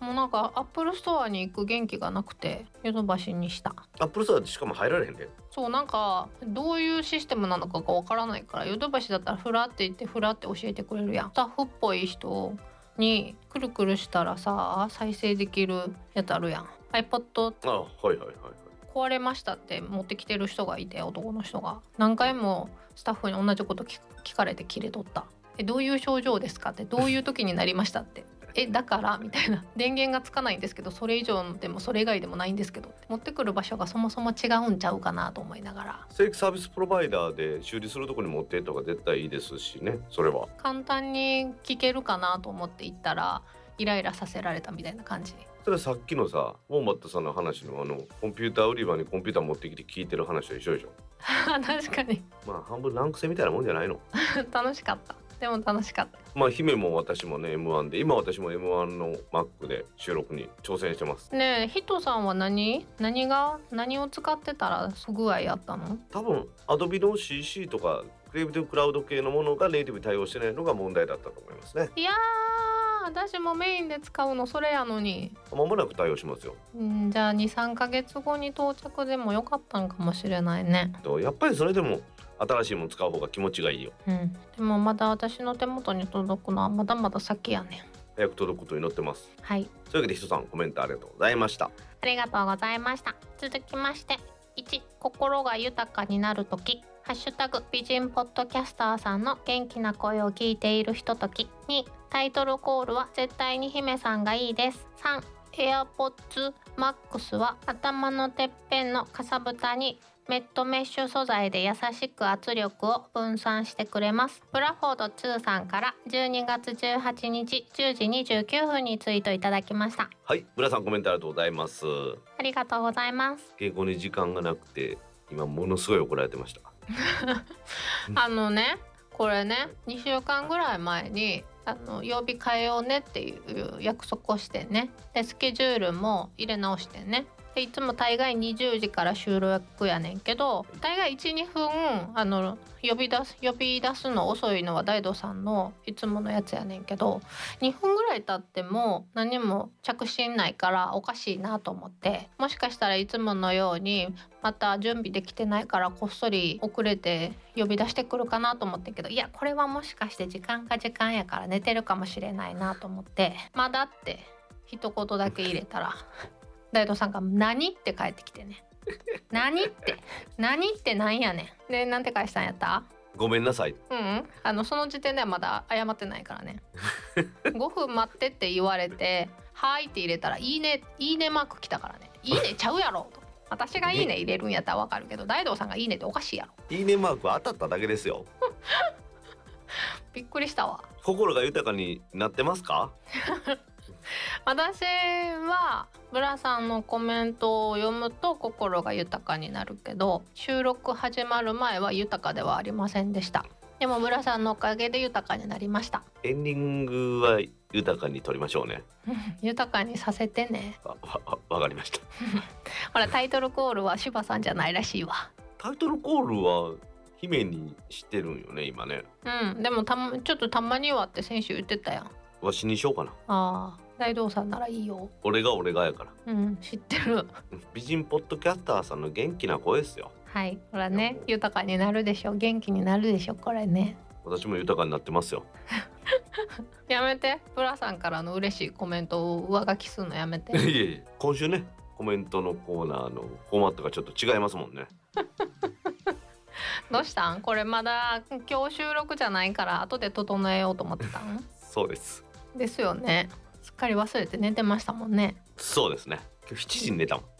もうなんかアップルストアに行く元気がなくてヨドバシにした。アップルストアってしかも入られへんで。そうなんかどういうシステムなのかがわからないからヨドバシだったらフラって言ってフラって教えてくれるやん。スタッフっぽい人にくるくるしたらさ再生できるやつあるやん。iPod あはいはいはいはい。壊れましたって持ってきてる人がいて男の人が。何回もスタッフに同じこと聞聞かれて切れとった。えどういう症状ですかってどういう時になりましたってえだからみたいな。電源がつかない。んですけどそれ以上でもそれ以外でもないんですけど持ってくる場所がそもそも違うんちゃうかなと思いながら正規サービスプロバイダーで修理するとこに持っていった方が絶対いいですしねそれは簡単に聞けるかなと思って行ったらイライラさせられたみたいな感じそれはさっきのさウォンバットさんの話のあのコンピューター売り場にコンピューター持ってきて聞いてる話と一緒でしょ確かにまあ半分ランク制みたいなもんじゃないの楽しかったでも楽しかったまあ姫も私もね M1 で今私も M1 の Mac で収録に挑戦してます。ねえヒトさんは何？何が？何を使ってたら不具合やったの？多分 Adobe の CC とかクリエイティブクラウド系のものがネイティブに対応してないのが問題だったと思いますね。いやー私もメインで使うのそれやのに。まもなく対応しますよ。うんじゃあ23ヶ月後に到着でもよかったんかもしれないね。とやっぱりそれでも新しいもの使う方が気持ちがいいよ。うん。でもまだ私の手元に届くのはまだまだ先やねん。早く届くことに祈ってます。はい。というわけで人さんコメントありがとうございました。ありがとうございました。続きまして、1、心が豊かになるとき、ハッシュタグ美人ポッドキャスターさんの元気な声を聞いているひととき、2、タイトルコールは絶対に姫さんがいいです。3、AirPods Max は頭のてっぺんのかさぶたにメットメッシュ素材で優しく圧力を分散してくれます。ブラフォード2さんから12月18日10時29分にツイートいただきました。はい村さんコメントありがとうございますありがとうございます。稽古に時間がなくて今ものすごい怒られてました あのねこれね2週間ぐらい前にあの曜日変えようねっていう約束をしてねでスケジュールも入れ直してねでいつも大概20時から収録やねんけど大概12分あの呼び出す呼び出すの遅いのは大道さんのいつものやつやねんけど2分ぐらい経っても何も着信ないからおかしいなと思ってもしかしたらいつものようにまた準備できてないからこっそり遅れて呼び出してくるかなと思ってんけどいやこれはもしかして時間が時間やから寝てるかもしれないなと思って「まだ」って一言だけ入れたら。大道さんが「何?」って帰ってきてね「何?」って「何?」ってなんやねん。でなんて返したんやった？ごめんなさい。うん。うん、あのその時点ではまだ謝ってないからね。5分待ってって言われて「はい」って入れたら「いいね」「いいね」マーク来たからね「いいねちゃうやろ」と私が「いいね」入れるんやったらわかるけど大道さんが「いいね」っておかしいやろ。いいねマークは当たっただけですよ。びっくりしたわ。心が豊かになってますか？私はブラさんのコメントを読むと心が豊かになるけど収録始まる前は豊かではありませんでした。でもブラさんのおかげで豊かになりました。エンディングは豊かに撮りましょうね。豊かにさせてね。あわわかりました。ほらタイトルコールは柴さんじゃないらしいわ。タイトルコールは姫にしてるんよね今ね。うんでもたまちょっとたまにはって先週言ってたやん。あわしにしようかな。あ大道さんならいいよ。俺が俺がやから。うん知ってる。美人ポッドキャスターさんの元気な声ですよ。はいほらね豊かになるでしょ。元気になるでしょこれね。私も豊かになってますよ。やめて。ブラさんからの嬉しいコメントを上書きするのやめ いてえいえ今週ねコメントのコーナーのフォーマットがちょっと違いますもんね。どうしたん？これまだ今日収録じゃないから後で整えようと思ってたん？そうです。ですよねかり忘れて寝てましたもんね。そうですね。今日7時に寝たもん。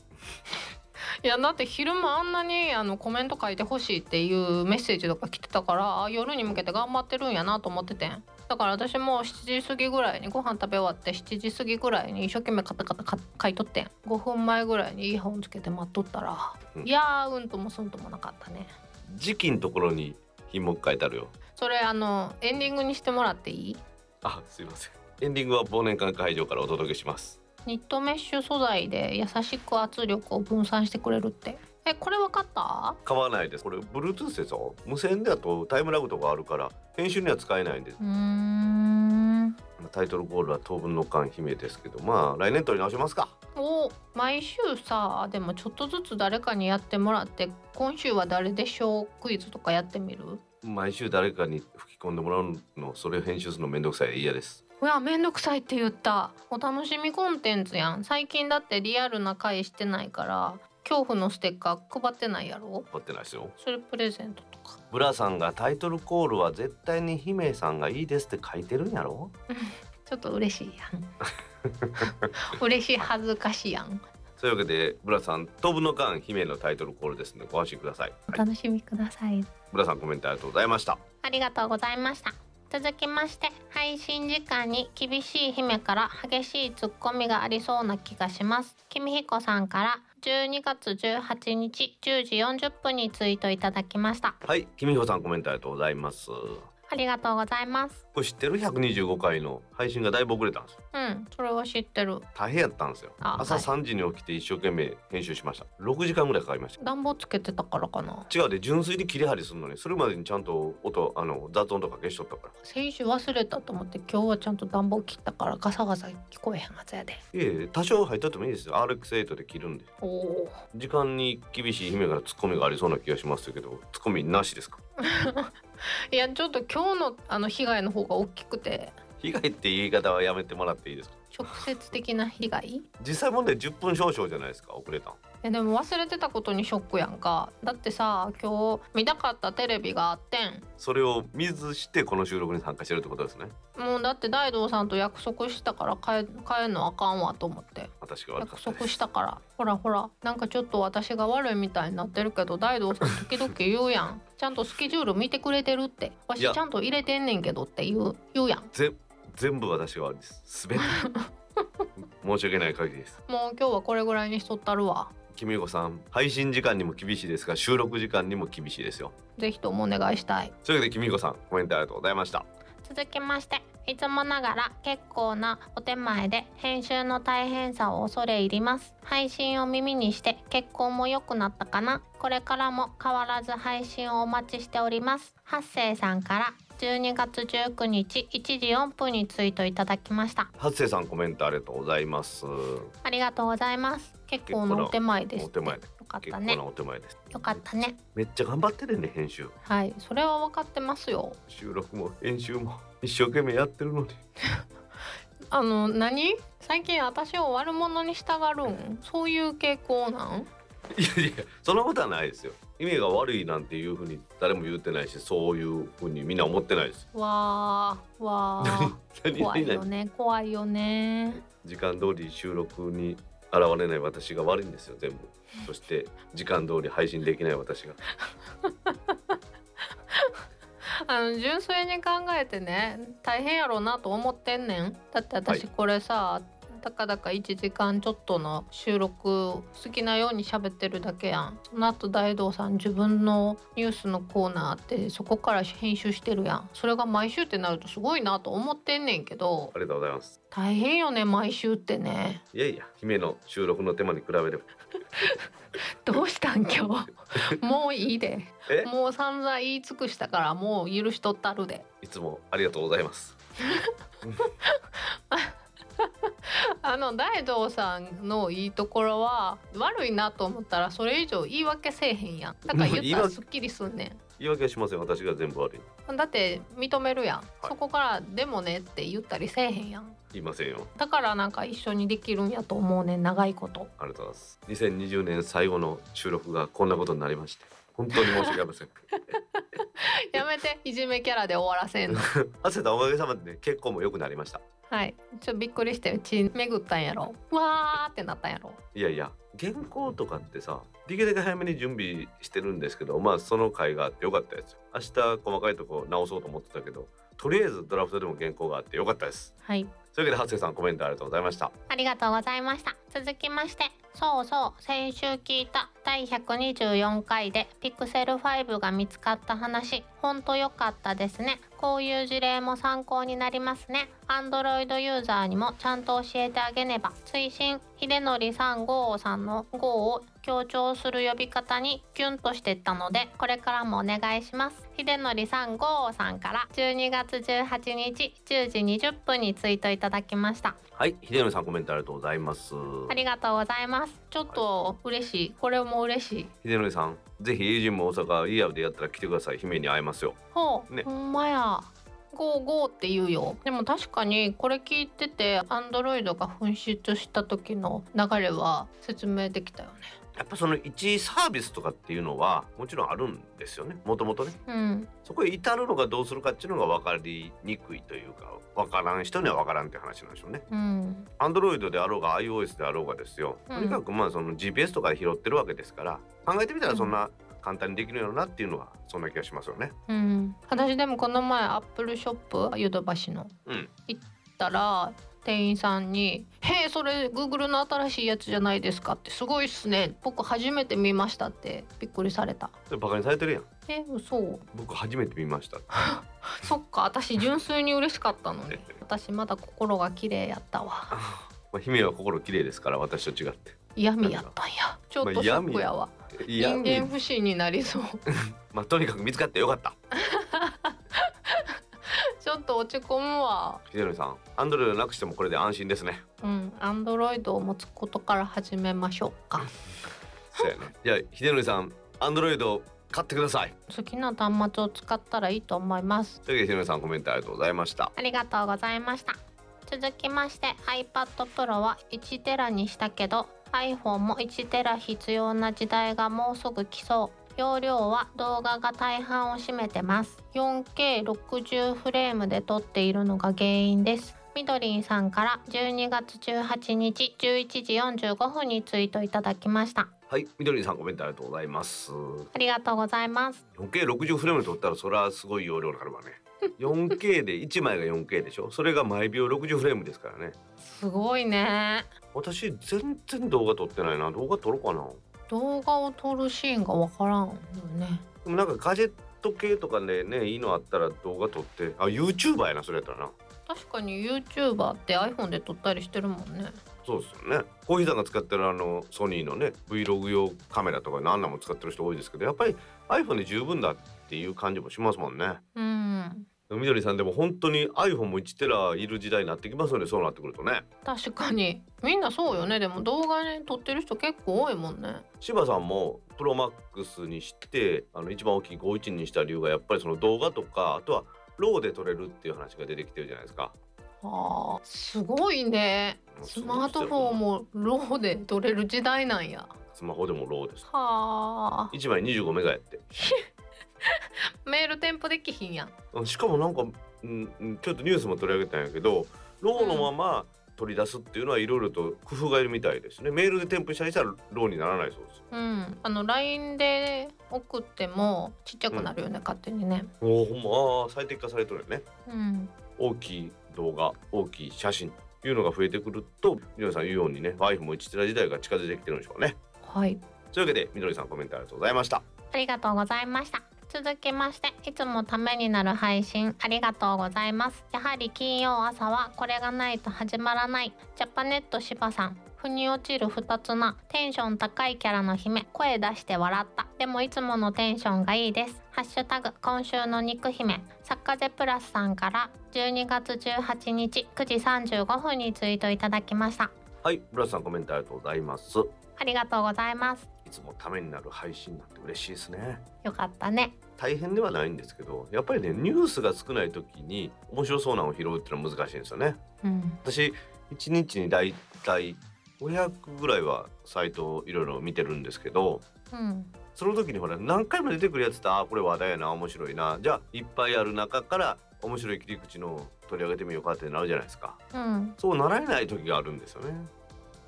いやだって昼間あんなにあのコメント書いてほしいっていうメッセージとか来てたからあ夜に向けて頑張ってるんやなと思っててん。だから私も7時過ぎぐらいにご飯食べ終わって7時過ぎぐらいに一生懸命カタカタか書いとってん。5分前ぐらいにイヤホンつけて待っとったら、うん。いやーうんともすんともなかったね。時期のところに品目書いてあるよ。それあのエンディングにしてもらっていい？あすいませんエンディングは忘年会会場からお届けします。ニットメッシュ素材で優しく圧力を分散してくれるって。えこれ分かった？買わないです。これ Bluetooth ですよ無線だとタイムラグとかあるから編集には使えないんです。うーん。タイトルコールは当分の間姫ですけどまあ来年取り直しますか。お毎週さでもちょっとずつ誰かにやってもらって今週は誰でしょう？クイズとかやってみる？毎週誰かに吹き込んでもらうのそれを編集するのめんどくさい。で嫌ですうわめんどくさいって言った。お楽しみコンテンツやん。最近だってリアルな回してないから恐怖のステッカー配ってないやろ？待ってないですよ。それプレゼントとか。ブラさんがタイトルコールは絶対に姫さんがいいですって書いてるんやろ？ちょっと嬉しいやん。嬉しい恥ずかしいやん。そういうわけでブラさん当分の間姫のタイトルコールですのでご安心ください、おはい、楽しみください。ブラさんコメントありがとうございました。ありがとうございました。続きまして配信時間に厳しい姫から激しいツッコミがありそうな気がします。君彦さんから12月18日10時40分にツイートいただきました。はい君彦さんコメントありがとうございますありがとうございます。これ知ってる？125回の配信がだいぶ遅れたんですようん、それは知ってる。大変やったんですよあ朝はい3時に起きて一生懸命編集しました6時間ぐらいかかりました暖房つけてたからかな。違うで純粋に切り張りするのにそれまでにちゃんと音あの雑音とか消しとったから先週忘れたと思って今日はちゃんと暖房切ったからガサガサ聞こえへんはずやで。いえいえ多少入っとってもいいですよ RX8 で切るんでおお。時間に厳しい姫からツッコミがありそうな気がしますけどツッコミなしですか？いやちょっと今日のあの被害の方が大きくて。被害って言い方はやめてもらっていいですか？直接的な被害？実際問題10分少々じゃないですか遅れたん。えでも忘れてたことにショックやんか。だってさ今日見たかったテレビがあってん。それを見ずしてこの収録に参加してるってことですね。もうだって大道さんと約束したから帰帰るのあかんわと思って。私が約束したから。ほらほらなんかちょっと私が悪いみたいになってるけど大道さん時々言うやんちゃんとスケジュール見てくれてるって。わしいやちゃんと入れてんねんけどって言う言うやん。ぜ全部私が悪いです。すべて。申し訳ない限りです。もう今日はこれぐらいにしとったるわ。君子さん配信時間にも厳しいですが収録時間にも厳しいですよ。ぜひともお願いしたい。というわけで君子さんコメントありがとうございました。続きましていつもながら結構なお手前で編集の大変さを恐れ入ります。配信を耳にして結婚も良くなったかな。これからも変わらず配信をお待ちしております。八星さんから12月19日1時4分にツイートいただきました。初瀬さんコメントありがとうございます。ありがとうございます。結構なお手前です。お手前よかったね。結構なお手前です。よかったね。めっちゃ頑張ってるね編集。はい。それは分かってますよ。収録も編集も一生懸命やってるのに。あの何？最近私を悪者にしたがるん？そういう傾向なん？いやいやそんなことはないですよ。意味が悪いなんていうふうに誰も言ってないしそういうふうにみんな思ってないですわーわー。何怖いよ何ね怖いよね。時間通り収録に現れない私が悪いんですよ全部。そして時間通り配信できない私が あの純粋に考えてね大変やろうなと思ってんねん。だって私はい。これさ、たかだか1時間ちょっとの収録好きなように喋ってるだけやん。その後大道さん自分のニュースのコーナーってそこから編集してるやん。それが毎週ってなるとすごいなと思ってんねんけど。ありがとうございます。大変よね毎週ってね。いやいや姫の収録の手間に比べれば。どうしたん今日？もういいで。え？もう散々言い尽くしたからもう許しとったるで。いつもありがとうございます あの大道さんのいいところは悪いなと思ったらそれ以上言い訳せえへんやん。だから言ったらすっきりすんね 言い訳はしません私が全部悪いんだって認めるやん、い。そこから「でもね」って言ったりせえへんやん。言いませんよ。だからなんか一緒にできるんやと思うねん長いこと。ありがとうございます。2020年最後の収録がこんなことになりまして本当に申し訳ありません。やめていじめキャラで終わらせんの。汗たおかげさまでね結婚も良くなりました。はい。ちょっとびっくりしてうち巡ったんやろ。わーってなったんやろ。いやいや原稿とかってさできるだけ早めに準備してるんですけどまあその回があってよかったですよ。明日細かいとこ直そうと思ってたけどとりあえずドラフトでも原稿があってよかったです。はい。というわけでハセさんコメントありがとうございました。ありがとうございました。続きまして、そうそう、先週聞いた。第124回でピクセル5が見つかった話、ほんと良かったですね。こういう事例も参考になりますね。Android ユーザーにもちゃんと教えてあげねば。推進、秀則355さんの5を強調する呼び方にキュンとしてったので、これからもお願いします。秀則355さんから12月18日10時20分にツイートいただきました。はい秀則さんコメントありがとうございますありがとうございます。ちょっと嬉しい。これも嬉しい。秀則さんぜひ友人も大阪イヤーでやったら来てください姫に会えますよほう、ねほんまや。ゴーゴーって言うよ。でも確かにこれ聞いてて、アンドロイドが紛失した時の流れは説明できたよね。やっぱその一サービスとかっていうのはもちろんあるんですよね。もともとね。うん、そこへ至るのがどうするかっていうのが分かりにくいというか分からん人には分からんって話なんでしょうね。うん、アンドロイドであろうが iOS であろうがですよ、うん。とにかくまあその GPS とかで拾ってるわけですから考えてみたらそんな簡単にできるよなっていうのはそんな気がしますよね。うん。私でもこの前アップルショップヨドバシのうん。行ったら。店員さんに「へえそれ Google の新しいやつじゃないですか」って「すごいっすね。僕初めて見ました」ってびっくりされた。それバカにされてるやん。え嘘。僕初めて見ました。そっか私純粋に嬉しかったのに。私まだ心が綺麗やったわ。まあ姫は心綺麗ですから私と違って。嫌味やったんや。ちょっとショックやわ。いや。人間不信になりそう。まあとにかく見つかってよかった ちょっと落ち込むわ。秀則さん。アンドロイドなくしてもこれで安心ですね。うん。アンドロイドを持つことから始めましょうか。そうやねじゃあ秀則さんアンドロイド買ってください。好きな端末を使ったらいいと思います。というわけで秀則さんコメントありがとうございました。ありがとうございました。続きまして iPad Pro は1テラにしたけど iPhone も1テラ必要な時代がもうすぐ来そう容量は動画が大半を占めてます。4K60 フレームで撮っているのが原因です。みどりんさんから12月18日11時45分にツイートいただきました。はいみどりさんコメントありがとうございます。ありがとうございます。4K60 フレームで撮ったらそれはすごい容量になるわね。4K で1枚が 4K でしょ？それが毎秒60フレームですからね。すごいね。私全然動画撮ってないな。動画撮ろうかな動画を撮るシーンがわからんよね。でもなんかガジェット系とかでねいいのあったら動画撮って。あ YouTuber やなそれやったらな。確かに YouTuber って iPhone で撮ったりしてるもんね。そうですよね。コーヒーさんが使ってるあのソニーのね Vlog 用カメラとか何なんも使ってる人多いですけどやっぱり iPhone で十分だっていう感じもしますもんね。うんみどりさんでも本当に iPhone も1テラいる時代になってきますよねそうなってくるとね。確かに。みんなそうよね。でも動画ね撮ってる人結構多いもんね。柴さんもプロマックスにしてあの一番大きい51にした理由がやっぱりその動画とかあとはローで撮れるっていう話が出てきてるじゃないですか。あーすごいね。スマートフォンも RAW で撮れる時代なんや。スマホでも RAW です。はあ。1枚25メガやって。メール添付できひんやん。うんしかもなんか、うん、うんちょっとニュースも取り上げたんやけど RAW のまま取り出すっていうのはいろいろと工夫がいるみたいですね。メールで添付したりしたら RAW にならないそうです。うん。あの LINE で送ってもちっちゃくなるよね、勝手にね。おおほんま最適化されてるよね。うん。大きい動画大きい写真いうのが増えてくるとみどりさん言うようにね Wi-Fi も1テラ時代が近づいてきてるんでしょうね。はい。というわけでみどりさんコメントありがとうございました。ありがとうございました続きましていつもためになる配信ありがとうございます。やはり金曜朝はこれがないと始まらない。ジャパネット芝さん腑に落ちる2つなテンション高いキャラの姫声出して笑った。でもいつものテンションがいいです。ハッシュタグ今週の肉姫。作家ゼプラスさんから12月18日9時35分にツイートいただきました。はいブラスさんコメントありがとうございます。ありがとうございますいつもためになる配信なんて嬉しいですね。よかったね。大変ではないんですけどやっぱりねニュースが少ない時に面白そうなのを拾うっていうのは難しいんですよね。うん。私1日にだいたい500ぐらいはサイトをいろいろ見てるんですけどうん。その時にほら何回も出てくるやつってあーこれ話題やな面白いな。じゃあいっぱいある中から面白い切り口の取り上げてみようかってなるじゃないですか。うん。そうなられない時があるんですよね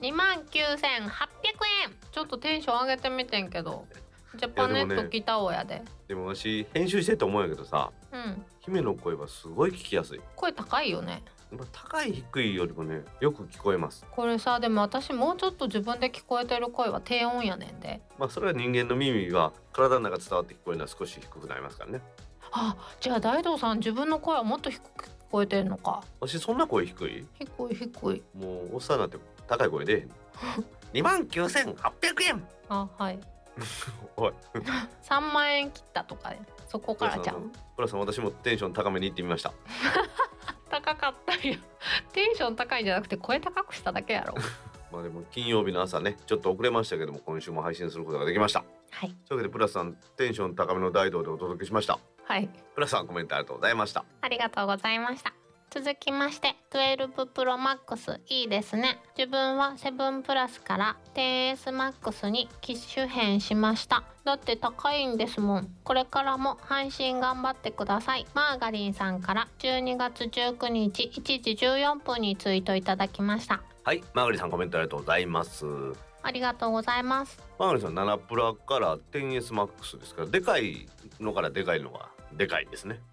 2万9800円。ちょっとテンション上げてみてんけど。ジャパネット来たおやで。でも私編集してて思うんやけどさうん。姫の声はすごい聞きやすい。声高いよね。まあ高い低いよりもねよく聞こえます。これさでも私もうちょっと自分で聞こえてる声は低音やねんで。まあそれは人間の耳は体の中伝わって聞こえるのは少し低くなりますからね。あじゃあ大道さん自分の声はもっと低く聞こえてんのか。私そんな声低い？低い低い。もうおっさんになって高い声で 2万9800円。あはい。おい。3万円切ったとかそこからじゃん。プラさん私もテンション高めに行ってみました。高かったよ。テンション高いんじゃなくて声高くしただけやろ。まあでも金曜日の朝ねちょっと遅れましたけども今週も配信することができました。はい。というわけでプラスさんテンション高めの大道でお届けしました。はい。プラスさんコメントありがとうございました。ありがとうございました。続きまして12 Pro Max いいですね。自分は7プラスから 10S Max に機種変しました。だって高いんですもん。これからも配信頑張ってください。マーガリンさんから12月19日1時14分にツイートいただきました。はいマーガリさんコメントありがとうございます。ありがとうございます。マーガリさん7プラから 10S Max ですからでかいのからでかいのがでかいですね。うん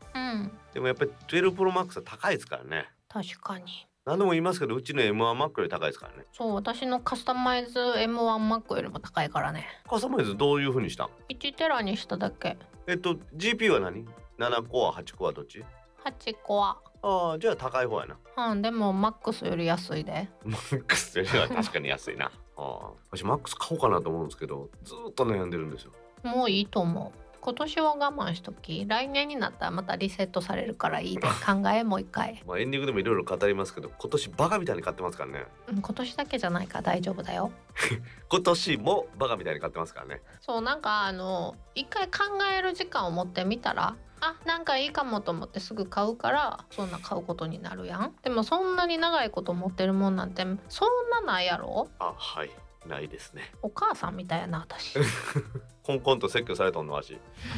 でもやっぱり12 Pro Max は高いですからね。確かに。何度も言いますけどうちの M1 Mac より高いですからね。そう私のカスタマイズ M1Mac よりも高いからね。カスタマイズどういう風にしたん？1テラにしただけ。えっと GP は何 ?7 コア8コアどっち？8個はああじゃあ高い方やな。うんでもマックスより安いで。マックスよりは 確かに安いな。ああ私マックス買おうかなと思うんですけどずーっと悩んでるんですよ。もういいと思う今年は我慢しとき来年になったらまたリセットされるからいいで 考えもう一回、まあエンディングでもいろいろ語りますけど今年バカみたいに買ってますからね。うん、今年だけじゃないから大丈夫だよ。今年もバカみたいに買ってますからね。そうなんかあの一回考える時間を持ってみたらあなんかいいかもと思ってすぐ買うからそんな買うことになるやん。でもそんなに長いこと持ってるもんなんてそんなないやろ？あはいないですね。お母さんみたいやな私。コンコンと説教されたのわし。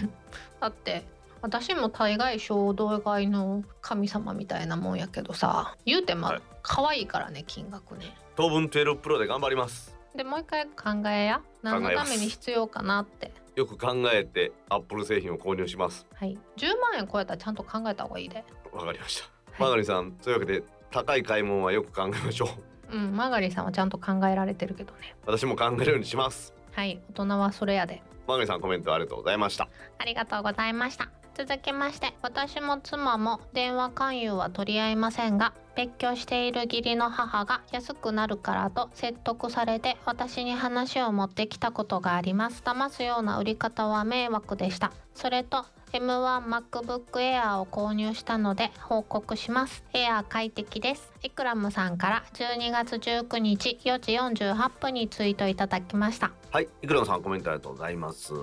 だって私も大概衝動買いの神様みたいなもんやけどさ言うてまはい。あ可愛いからね金額ね。当分12プロで頑張ります。でもう一回考えや。何のために必要かなって。よく考えてアップル製品を購入します。はい。10万円超えたらちゃんと考えた方がいいで。わかりました、はいマーガリさんというわけで高い買い物はよく考えましょううんマーガリンさんはちゃんと考えられてるけどね。私も考えるようにします。はい大人はそれやで。マーガリさんコメントありがとうございました。ありがとうございました。続きまして私も妻も電話勧誘は取り合いませんが別居している義理の母が安くなるからと説得されて私に話を持ってきたことがあります。騙すような売り方は迷惑でした。それと M1MacBook Air を購入したので報告します。Air 快適です。イクラムさんから12月19日4時48分にツイートいただきました。はいいくらさんコメントありがとうございます。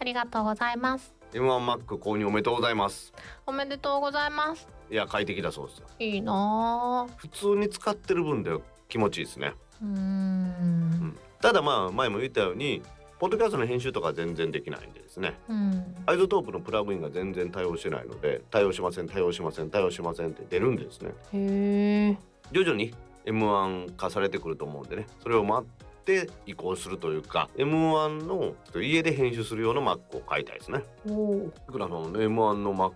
ありがとうございます。M1Mac 購入おめでとうございます。おめでとうございます。いや快適だそうですよ。いいな普通に使ってる分で気持ちいいですね。ぁうーん。ただまあ前も言ったようにポッドキャストの編集とか全然できないんでですね。うん。 iZotope のプラグインが全然対応してないので対応しません対応しません対応しませんって出るんですね。へえ。徐々に M1 化されてくると思うんでね。それを待って移行するというか M1 の家で編集する用の Mac を買いたいですね。おおいくらさん M1 の Mac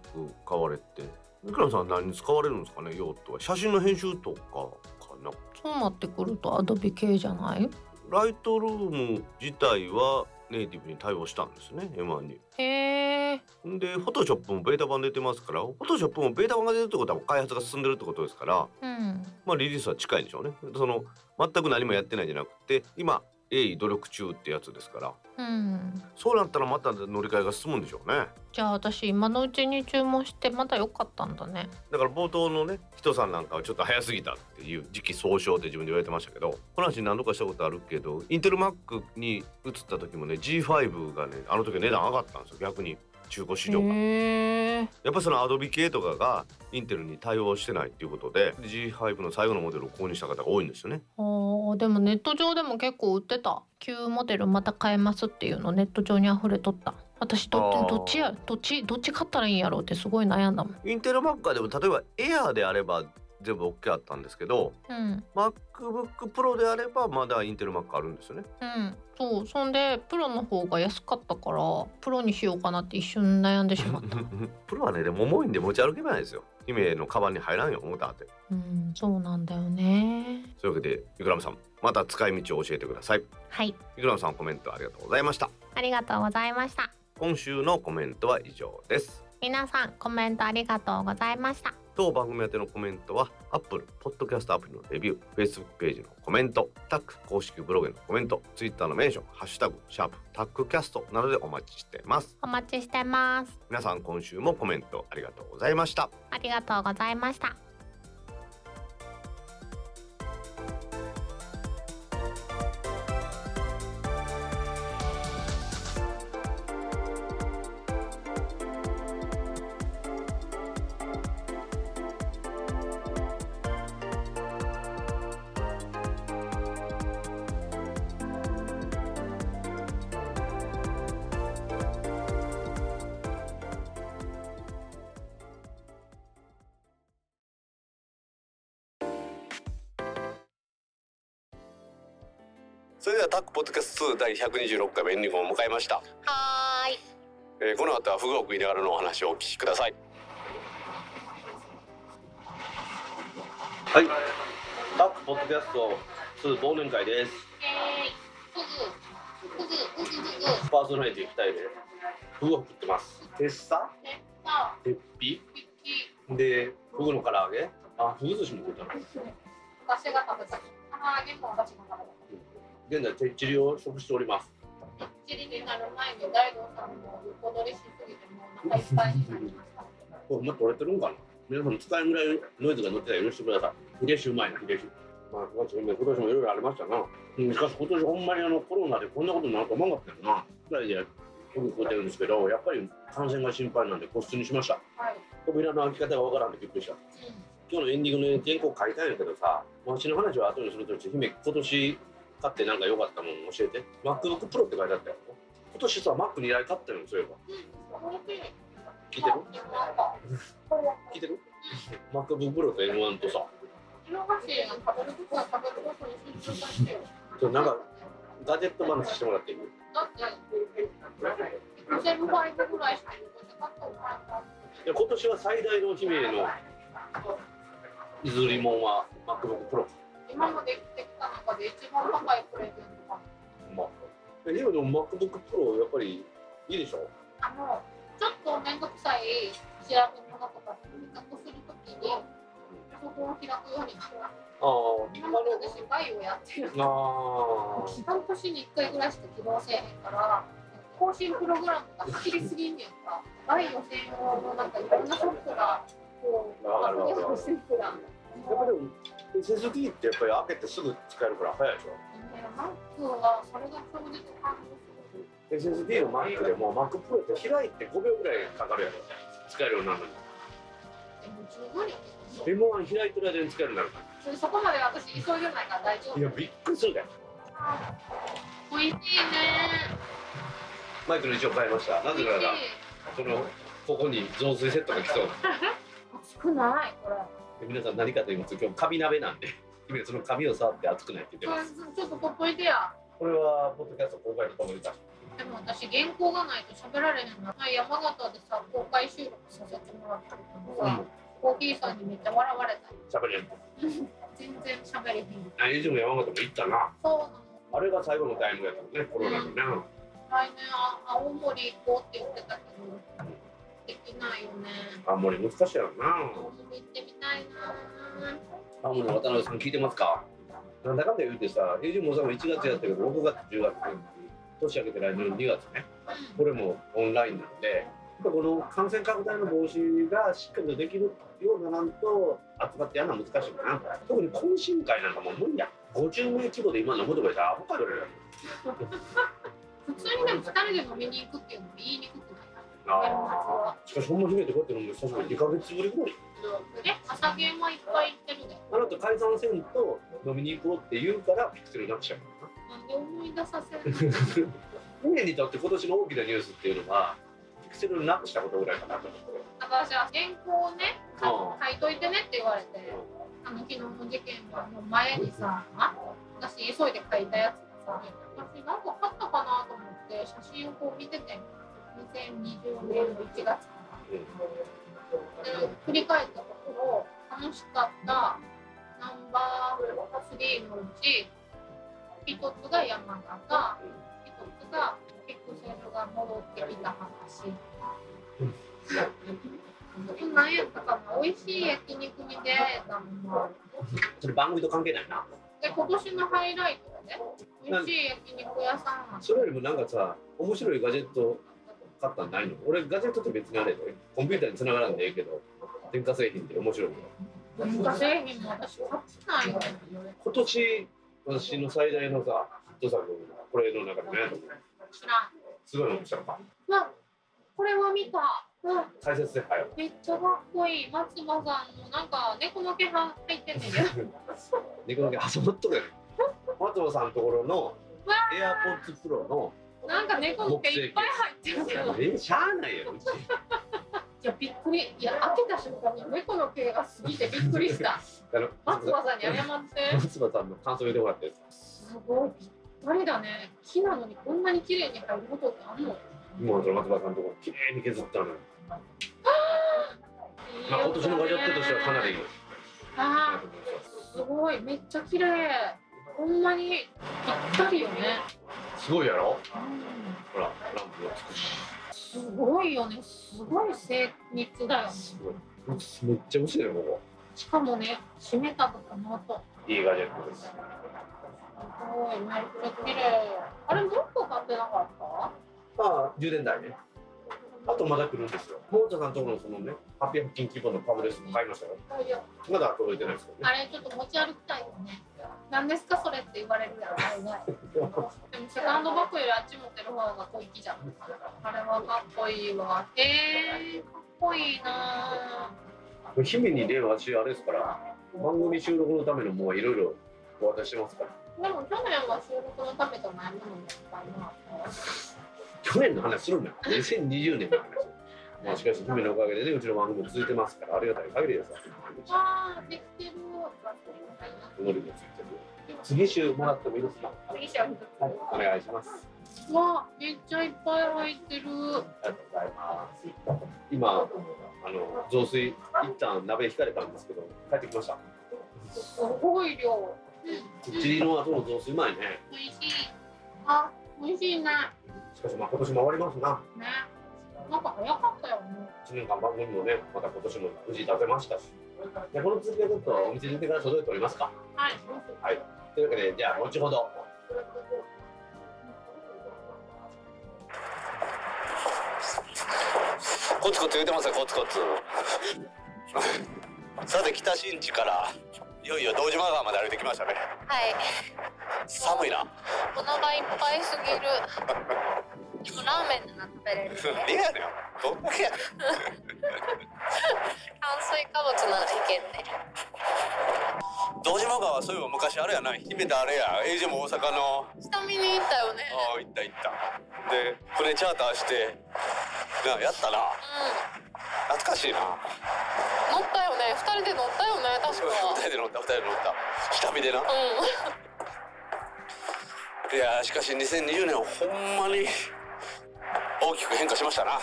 買われていくらさん何に使われるんですかね用途は。写真の編集とかかな。そうなってくるとアドビ系じゃない？ライトルーム自体はネイティブに対応したんですね M1 に。へえでフォトショップもベータ版出てますからフォトショップもベータ版が出るってことは開発が進んでるってことですからうん。まあリリースは近いでしょうね。その全く何もやってないんじゃなくて今鋭意努力中ってやつですから。うん。そうなったらまた乗り換えが進むんでしょうね。じゃあ私今のうちに注文してまだ良かったんだね。だから冒頭のね人さんなんかはちょっと早すぎたっていう時期総称って自分で言われてましたけどこの話何度かしたことあるけどインテル Mac に移った時もね G5 がねあの時は値段上がったんですよ逆に中古市場が。やっぱそのアドビ系とかがインテルに対応してないっていうことで G5 の最後のモデルを購入した方が多いんですよね。あーでもネット上でも結構売ってた。旧モデルまた買えますっていうのネット上に溢れとった。私どどっちやどっちどっち買ったらいいんやろうってすごい悩んだもん。インテル Mac はでも例えばエアーであれば全部 OK あったんですけどうん MacBook Pro であればまだインテル Mac あるんですよね。うんそうそんでプロの方が安かったからプロにしようかなって一瞬悩んでしまった プロはねでも重いんで持ち歩けないですよ。姫のカバンに入らんよ思ったって。うんそうなんだよねというわけでイクラムさんまた使い道を教えてください。はいイクラムさんコメントありがとうございました。ありがとうございました今週のコメントは以上です。皆さんコメントありがとうございました当番組宛てのコメントは Apple Podcast アプリのレビュー Facebook ページのコメントタック公式ブログへのコメント Twitter のメンションハッシュタグシャープタックキャストなどでお待ちしています。お待ちしてます。皆さん今週もコメントありがとうございました。ありがとうございましたそれではタックポッドキャスト2第126回目エンディングを迎えました、はーい。えーこの後はフグを食いながらのお話をお聞きください。はい。タックポッドキャスト2忘年会です。パーソナリティ2人でフグを食ってますテッサテッピでフグの唐揚げあフグ寿司も食ったの私が食べた唐揚げも私が食べた現在てっちりを食しておりますチリになる前に大道さんも横取りしすぎてもうお腹いっぱいになりましたこれ、ま、取れてるんかな？皆さん使えるぐらいノイズが乗ってたら許してください。ヒレシうまいな、ヒレシ。まあ、今年もいろいろありましたな。うんしかし今年ほんまにあのコロナでこんなことになると思わなかったよな。ぐらいでよく食うてるんですけど、やっぱり感染が心配なんで個室にしました。はい、扉の開き方がわからんでびっくりした。今日のエンディングの原稿書いたんやけどさ、私の話は後にするとして、姫、今年買ってなんか良かったもん教えて。MacBook Pro って書いてあったよ。今年さ、Mac 2台買ったよ、そういえば。聞いてる？聞いてる ?MacBook Pro と M1 とさ、色がしい食べることは食べることに集中させてよちょなんかガジェット話してもらっていい？だって2000倍ぐらいしか今年は最大の姫の譲り物は MacBook Pro。今までできた中で一番高いプレゼントか。まあ、えでもでも MacBook Pro やっぱりいいでしょ。あのちょっと面倒くさい調べ物とか比較するときにそこを開くようになったああ、今まで私バイオやってるあ半年に1回ぐらいしか起動せえへんから更新プログラムが走りすぎんねんか。バイオ専用のなんかいろんなソフトがこうわかるわかるアップデートしてるからやっぱでも SSD ってやっぱり開けてすぐ使えるから早いでしょ？マックはそれが超絶感動する SSD の Mac でも Mac Pro って開いて5秒ぐらいかかるやろ。使えるようになるのにでも十分よ M1 開いてる間に使えるようになるかそれそこまで私急いでないから大丈夫。らいやびっくりするだよおいしいね。マイクの位置を変えました。なぜならそのここに雑炊セットが来そう。熱くないこれ。で皆さん何かと言いますと今日カビ鍋なんで 今そのカビを触って熱くないって言ってます。ちょっと取っといてや。これはポッドキャスト公開とかも出たでも私原稿がないと喋られへんな前山形でさ公開収録させてもらった時もさ、コーヒーさんにめっちゃ笑われた喋れる全然喋れへん。何時も山形も行ったな。そうなの。あれが最後のタイムやったのねコロナのね、来年あ青森行こうって言ってたけどできないよね。あんまり難しいやろな青森行ってみたいな。あもう渡辺さん聞いてますか？なんだかんだ言うてさ平時もさんも1月やったけど6月10月年明けて来年の2月ね。これもオンラインなんでこの感染拡大の防止がしっかりとできるようななんと集まってやるのは難しいかな。特に懇親会なんかもう無理や。50名規模で今飲むとかじゃアホかよ普通にでも2人で飲みに行くっていうのも言いにくくあしかしほんま姫ってこうやって飲むの久しぶり2ヶ月ぶりぐらい。え朝ゲームはいっぱい行ってるであなた解散せんと飲みに行こうって言うからピクセルなくしちゃうな。んで思い出させる姫 にとって今年の大きなニュースっていうのはピクセルなくしたことぐらいかなと思って。私は原稿をねうん書いといてねって言われてあの昨日の事件の前にさ私急いで書いたやつがさ私なんか買ったかなと思って写真をこう見てて2020年の1月かなで振り返ったところ楽しかったナンバー3のうち一つが山形一つがピクセルが戻ってきた話何やったかな美味しい焼肉に出会えたのはそれ番組と関係ないな。で今年のハイライトはね美味しい焼肉屋さんがそれよりもなんかさ面白いガジェット買ったんないの？俺ガジェットって別にあれでコンピューターに繋がらんでええけど電化製品って面白いの。文化製品？も私買ってない。よ今年私の最大のさヒット作これの中でね知らん。すごいのしたのか。うわこれは見た。うん解説で早い。めっちゃかっこいい。松葉さんのなんか猫の毛入ってんねんけど。猫の毛挟まっとるやん。松尾さんのところのわエアポッツプロのなんか猫の毛いっぱい入ってるけど。えしゃあないやろ いやびっくり。いや開けた瞬間に猫の毛が過ぎてびっくりした。松葉さんに謝って。松葉さんの感想言ってもらってすごいびったりだね。木なのにこんなに綺麗に入ることってあんの？もうその松葉さんのところ綺麗に削ったのよ。まあ今年のガジェットとしてはかなりあーすごいめっちゃ綺麗。ほんまにぴったりよね、すごいやろ？うほらランプもつくしん、すごいよね。すごい精密だよね。すごい。めっちゃ薄いよここ。しかもね閉めたとかの音いいガジェットです。すごいめっちゃ綺麗あれもっと買ってなかった？まあ充電台ね。あとまだ来るんですよ。モーターさんのところのそのね800均規模のパブレスも買いましたよ。まだ届いてないですけどね。あれちょっと持ち歩きたいよね何ですかそれって言われるやろ大概でもセカンドバッグよりあっち持ってる方が小粋じゃんあれはかっこいいわえー、かっこいいなぁ姫にね私あれですから番組収録のためのもういろいろお渡しますから。でも去年は収録のためじゃないものもいっぱいな去年の話。するんだよ2020年の話 まあしかし姫のおかげでねうちの番組も続いてますからありがたい限りです。わあーできてるノリもついてる次週もらってもいいですか？次しは一つはいお願いします。わめっちゃいっぱい入ってる。ありがとうございます。今あの雑炊一旦鍋引かれたんですけど帰ってきました。すごい量。うん。チリの後の雑炊うまいね。美味しい。あ美味しいね。しかしまあ今年も終わりますな。ね。なんか早かったよね。1年間番組もねまた今年も無事出せましたしでこの続きはちょっとお店に出てから届いておりますか。はい。はい。というわけでじゃあ後ほど。コツコツ言うてますよコツコツ。さて北新地からいよいよ堂島川まで歩いてきましたね。はい。寒いな。お腹いっぱいすぎる でもラーメンなら食べれるいやねん。どんだけやねん。炭水化物ならいけんね。堂島川そういえば昔あれやな姫田あれや。エイジも大阪の。下見に行ったよね。ああ行った行った。で船チャーターして。なやったな。懐かしいな。乗ったよね。二人で乗ったよね確か。二人で乗った二人で乗った。下見でな。うん。いやーしかし2020年はほんまに大きく変化しましたな。うーん。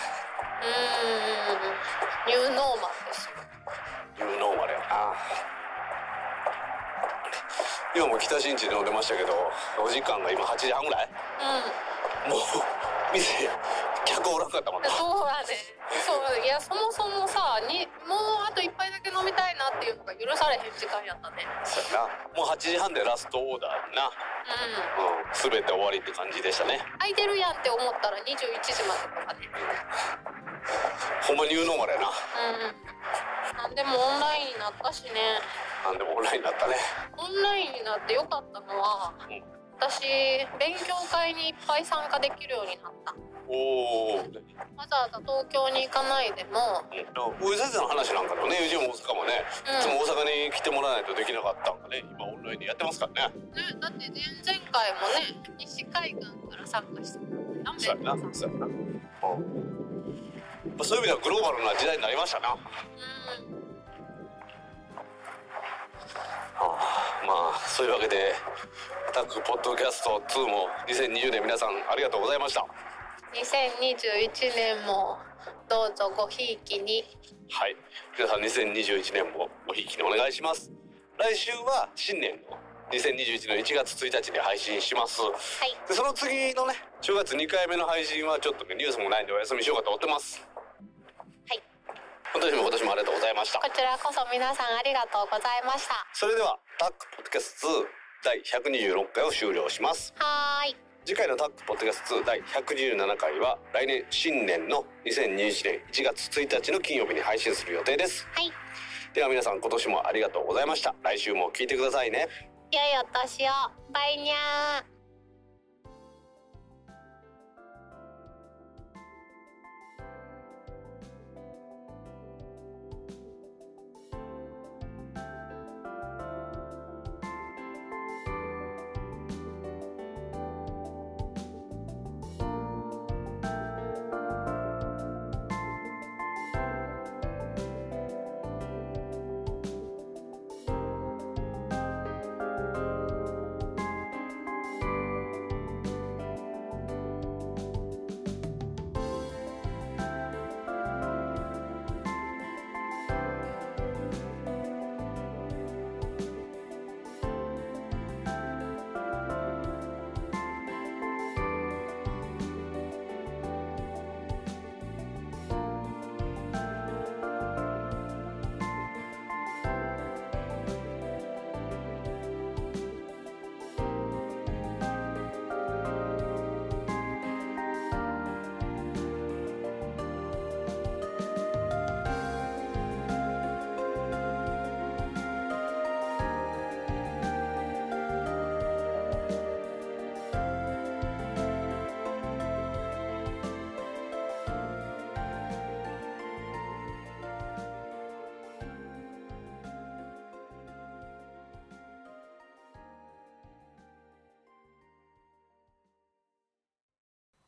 ニューノーマルです。よニューノーマルやな。今も北新地で飲んでましたけどお時間が今8時半ぐらい？うん。もう店客おらんかったもんな。そうやねそういやそもそもさにもうあと一杯だけ飲みたいなっていうのが許されへん時間やったね。そうやな。もう8時半でラストオーダーな。うん。うん。全て終わりって感じでしたね。空いてるやんって思ったら21時までとかね。ほんまニューノーマルやな。うん。なんでもオンラインになったしね。なんでもオンラインになったね。オンラインになってよかったのはうん。私勉強会にいっぱい参加できるようになったおおわざわざ東京に行かないでも、大井先生の話なんかもね。うちも大阪もね、うん。いつも大阪に来てもらわないとできなかったんがね。今オンラインでやってますからね。ね、だって前々回もね西海岸から参加してたもんそうやな。ねそうやな、うん。まあそういう意味ではグローバルな時代になりましたな、はうん。あ、まあそういうわけでタッグポッドキャスト2も2020年皆さんありがとうございました2021年もどうぞごひいきに。はい。皆さん2021年もごひいきにお願いします。来週は新年の2021年1月1日に配信します。はい。でその次のね正月2回目の配信はちょっとねニュースもないんでお休みしようかと思ってます。はい。今年も今年もありがとうございました。こちらこそ皆さんありがとうございました。それではタックポッドキャスト2第126回を終了します。はーい次回のタックポッドキャスト2第117回は来年新年の2021年1月1日の金曜日に配信する予定です。はい。では皆さん今年もありがとうございました。来週も聞いてくださいね。良いお年を。バイニャー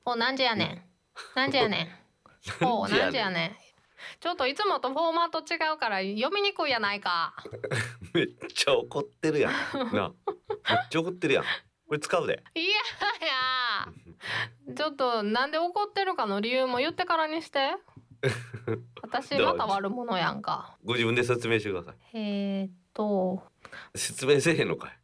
お何時やねん。何時 やねん。おう何時やねん。ちょっといつもとフォーマット違うから読みにくいやないか。めっちゃ怒ってるやん。な。めっちゃ怒ってるやん。これ使うで。いやいや。ちょっとなんで怒ってるかの理由も言ってからにして。私また悪者やんか。ご自分で説明してください。えー、っと。説明せえへんのかい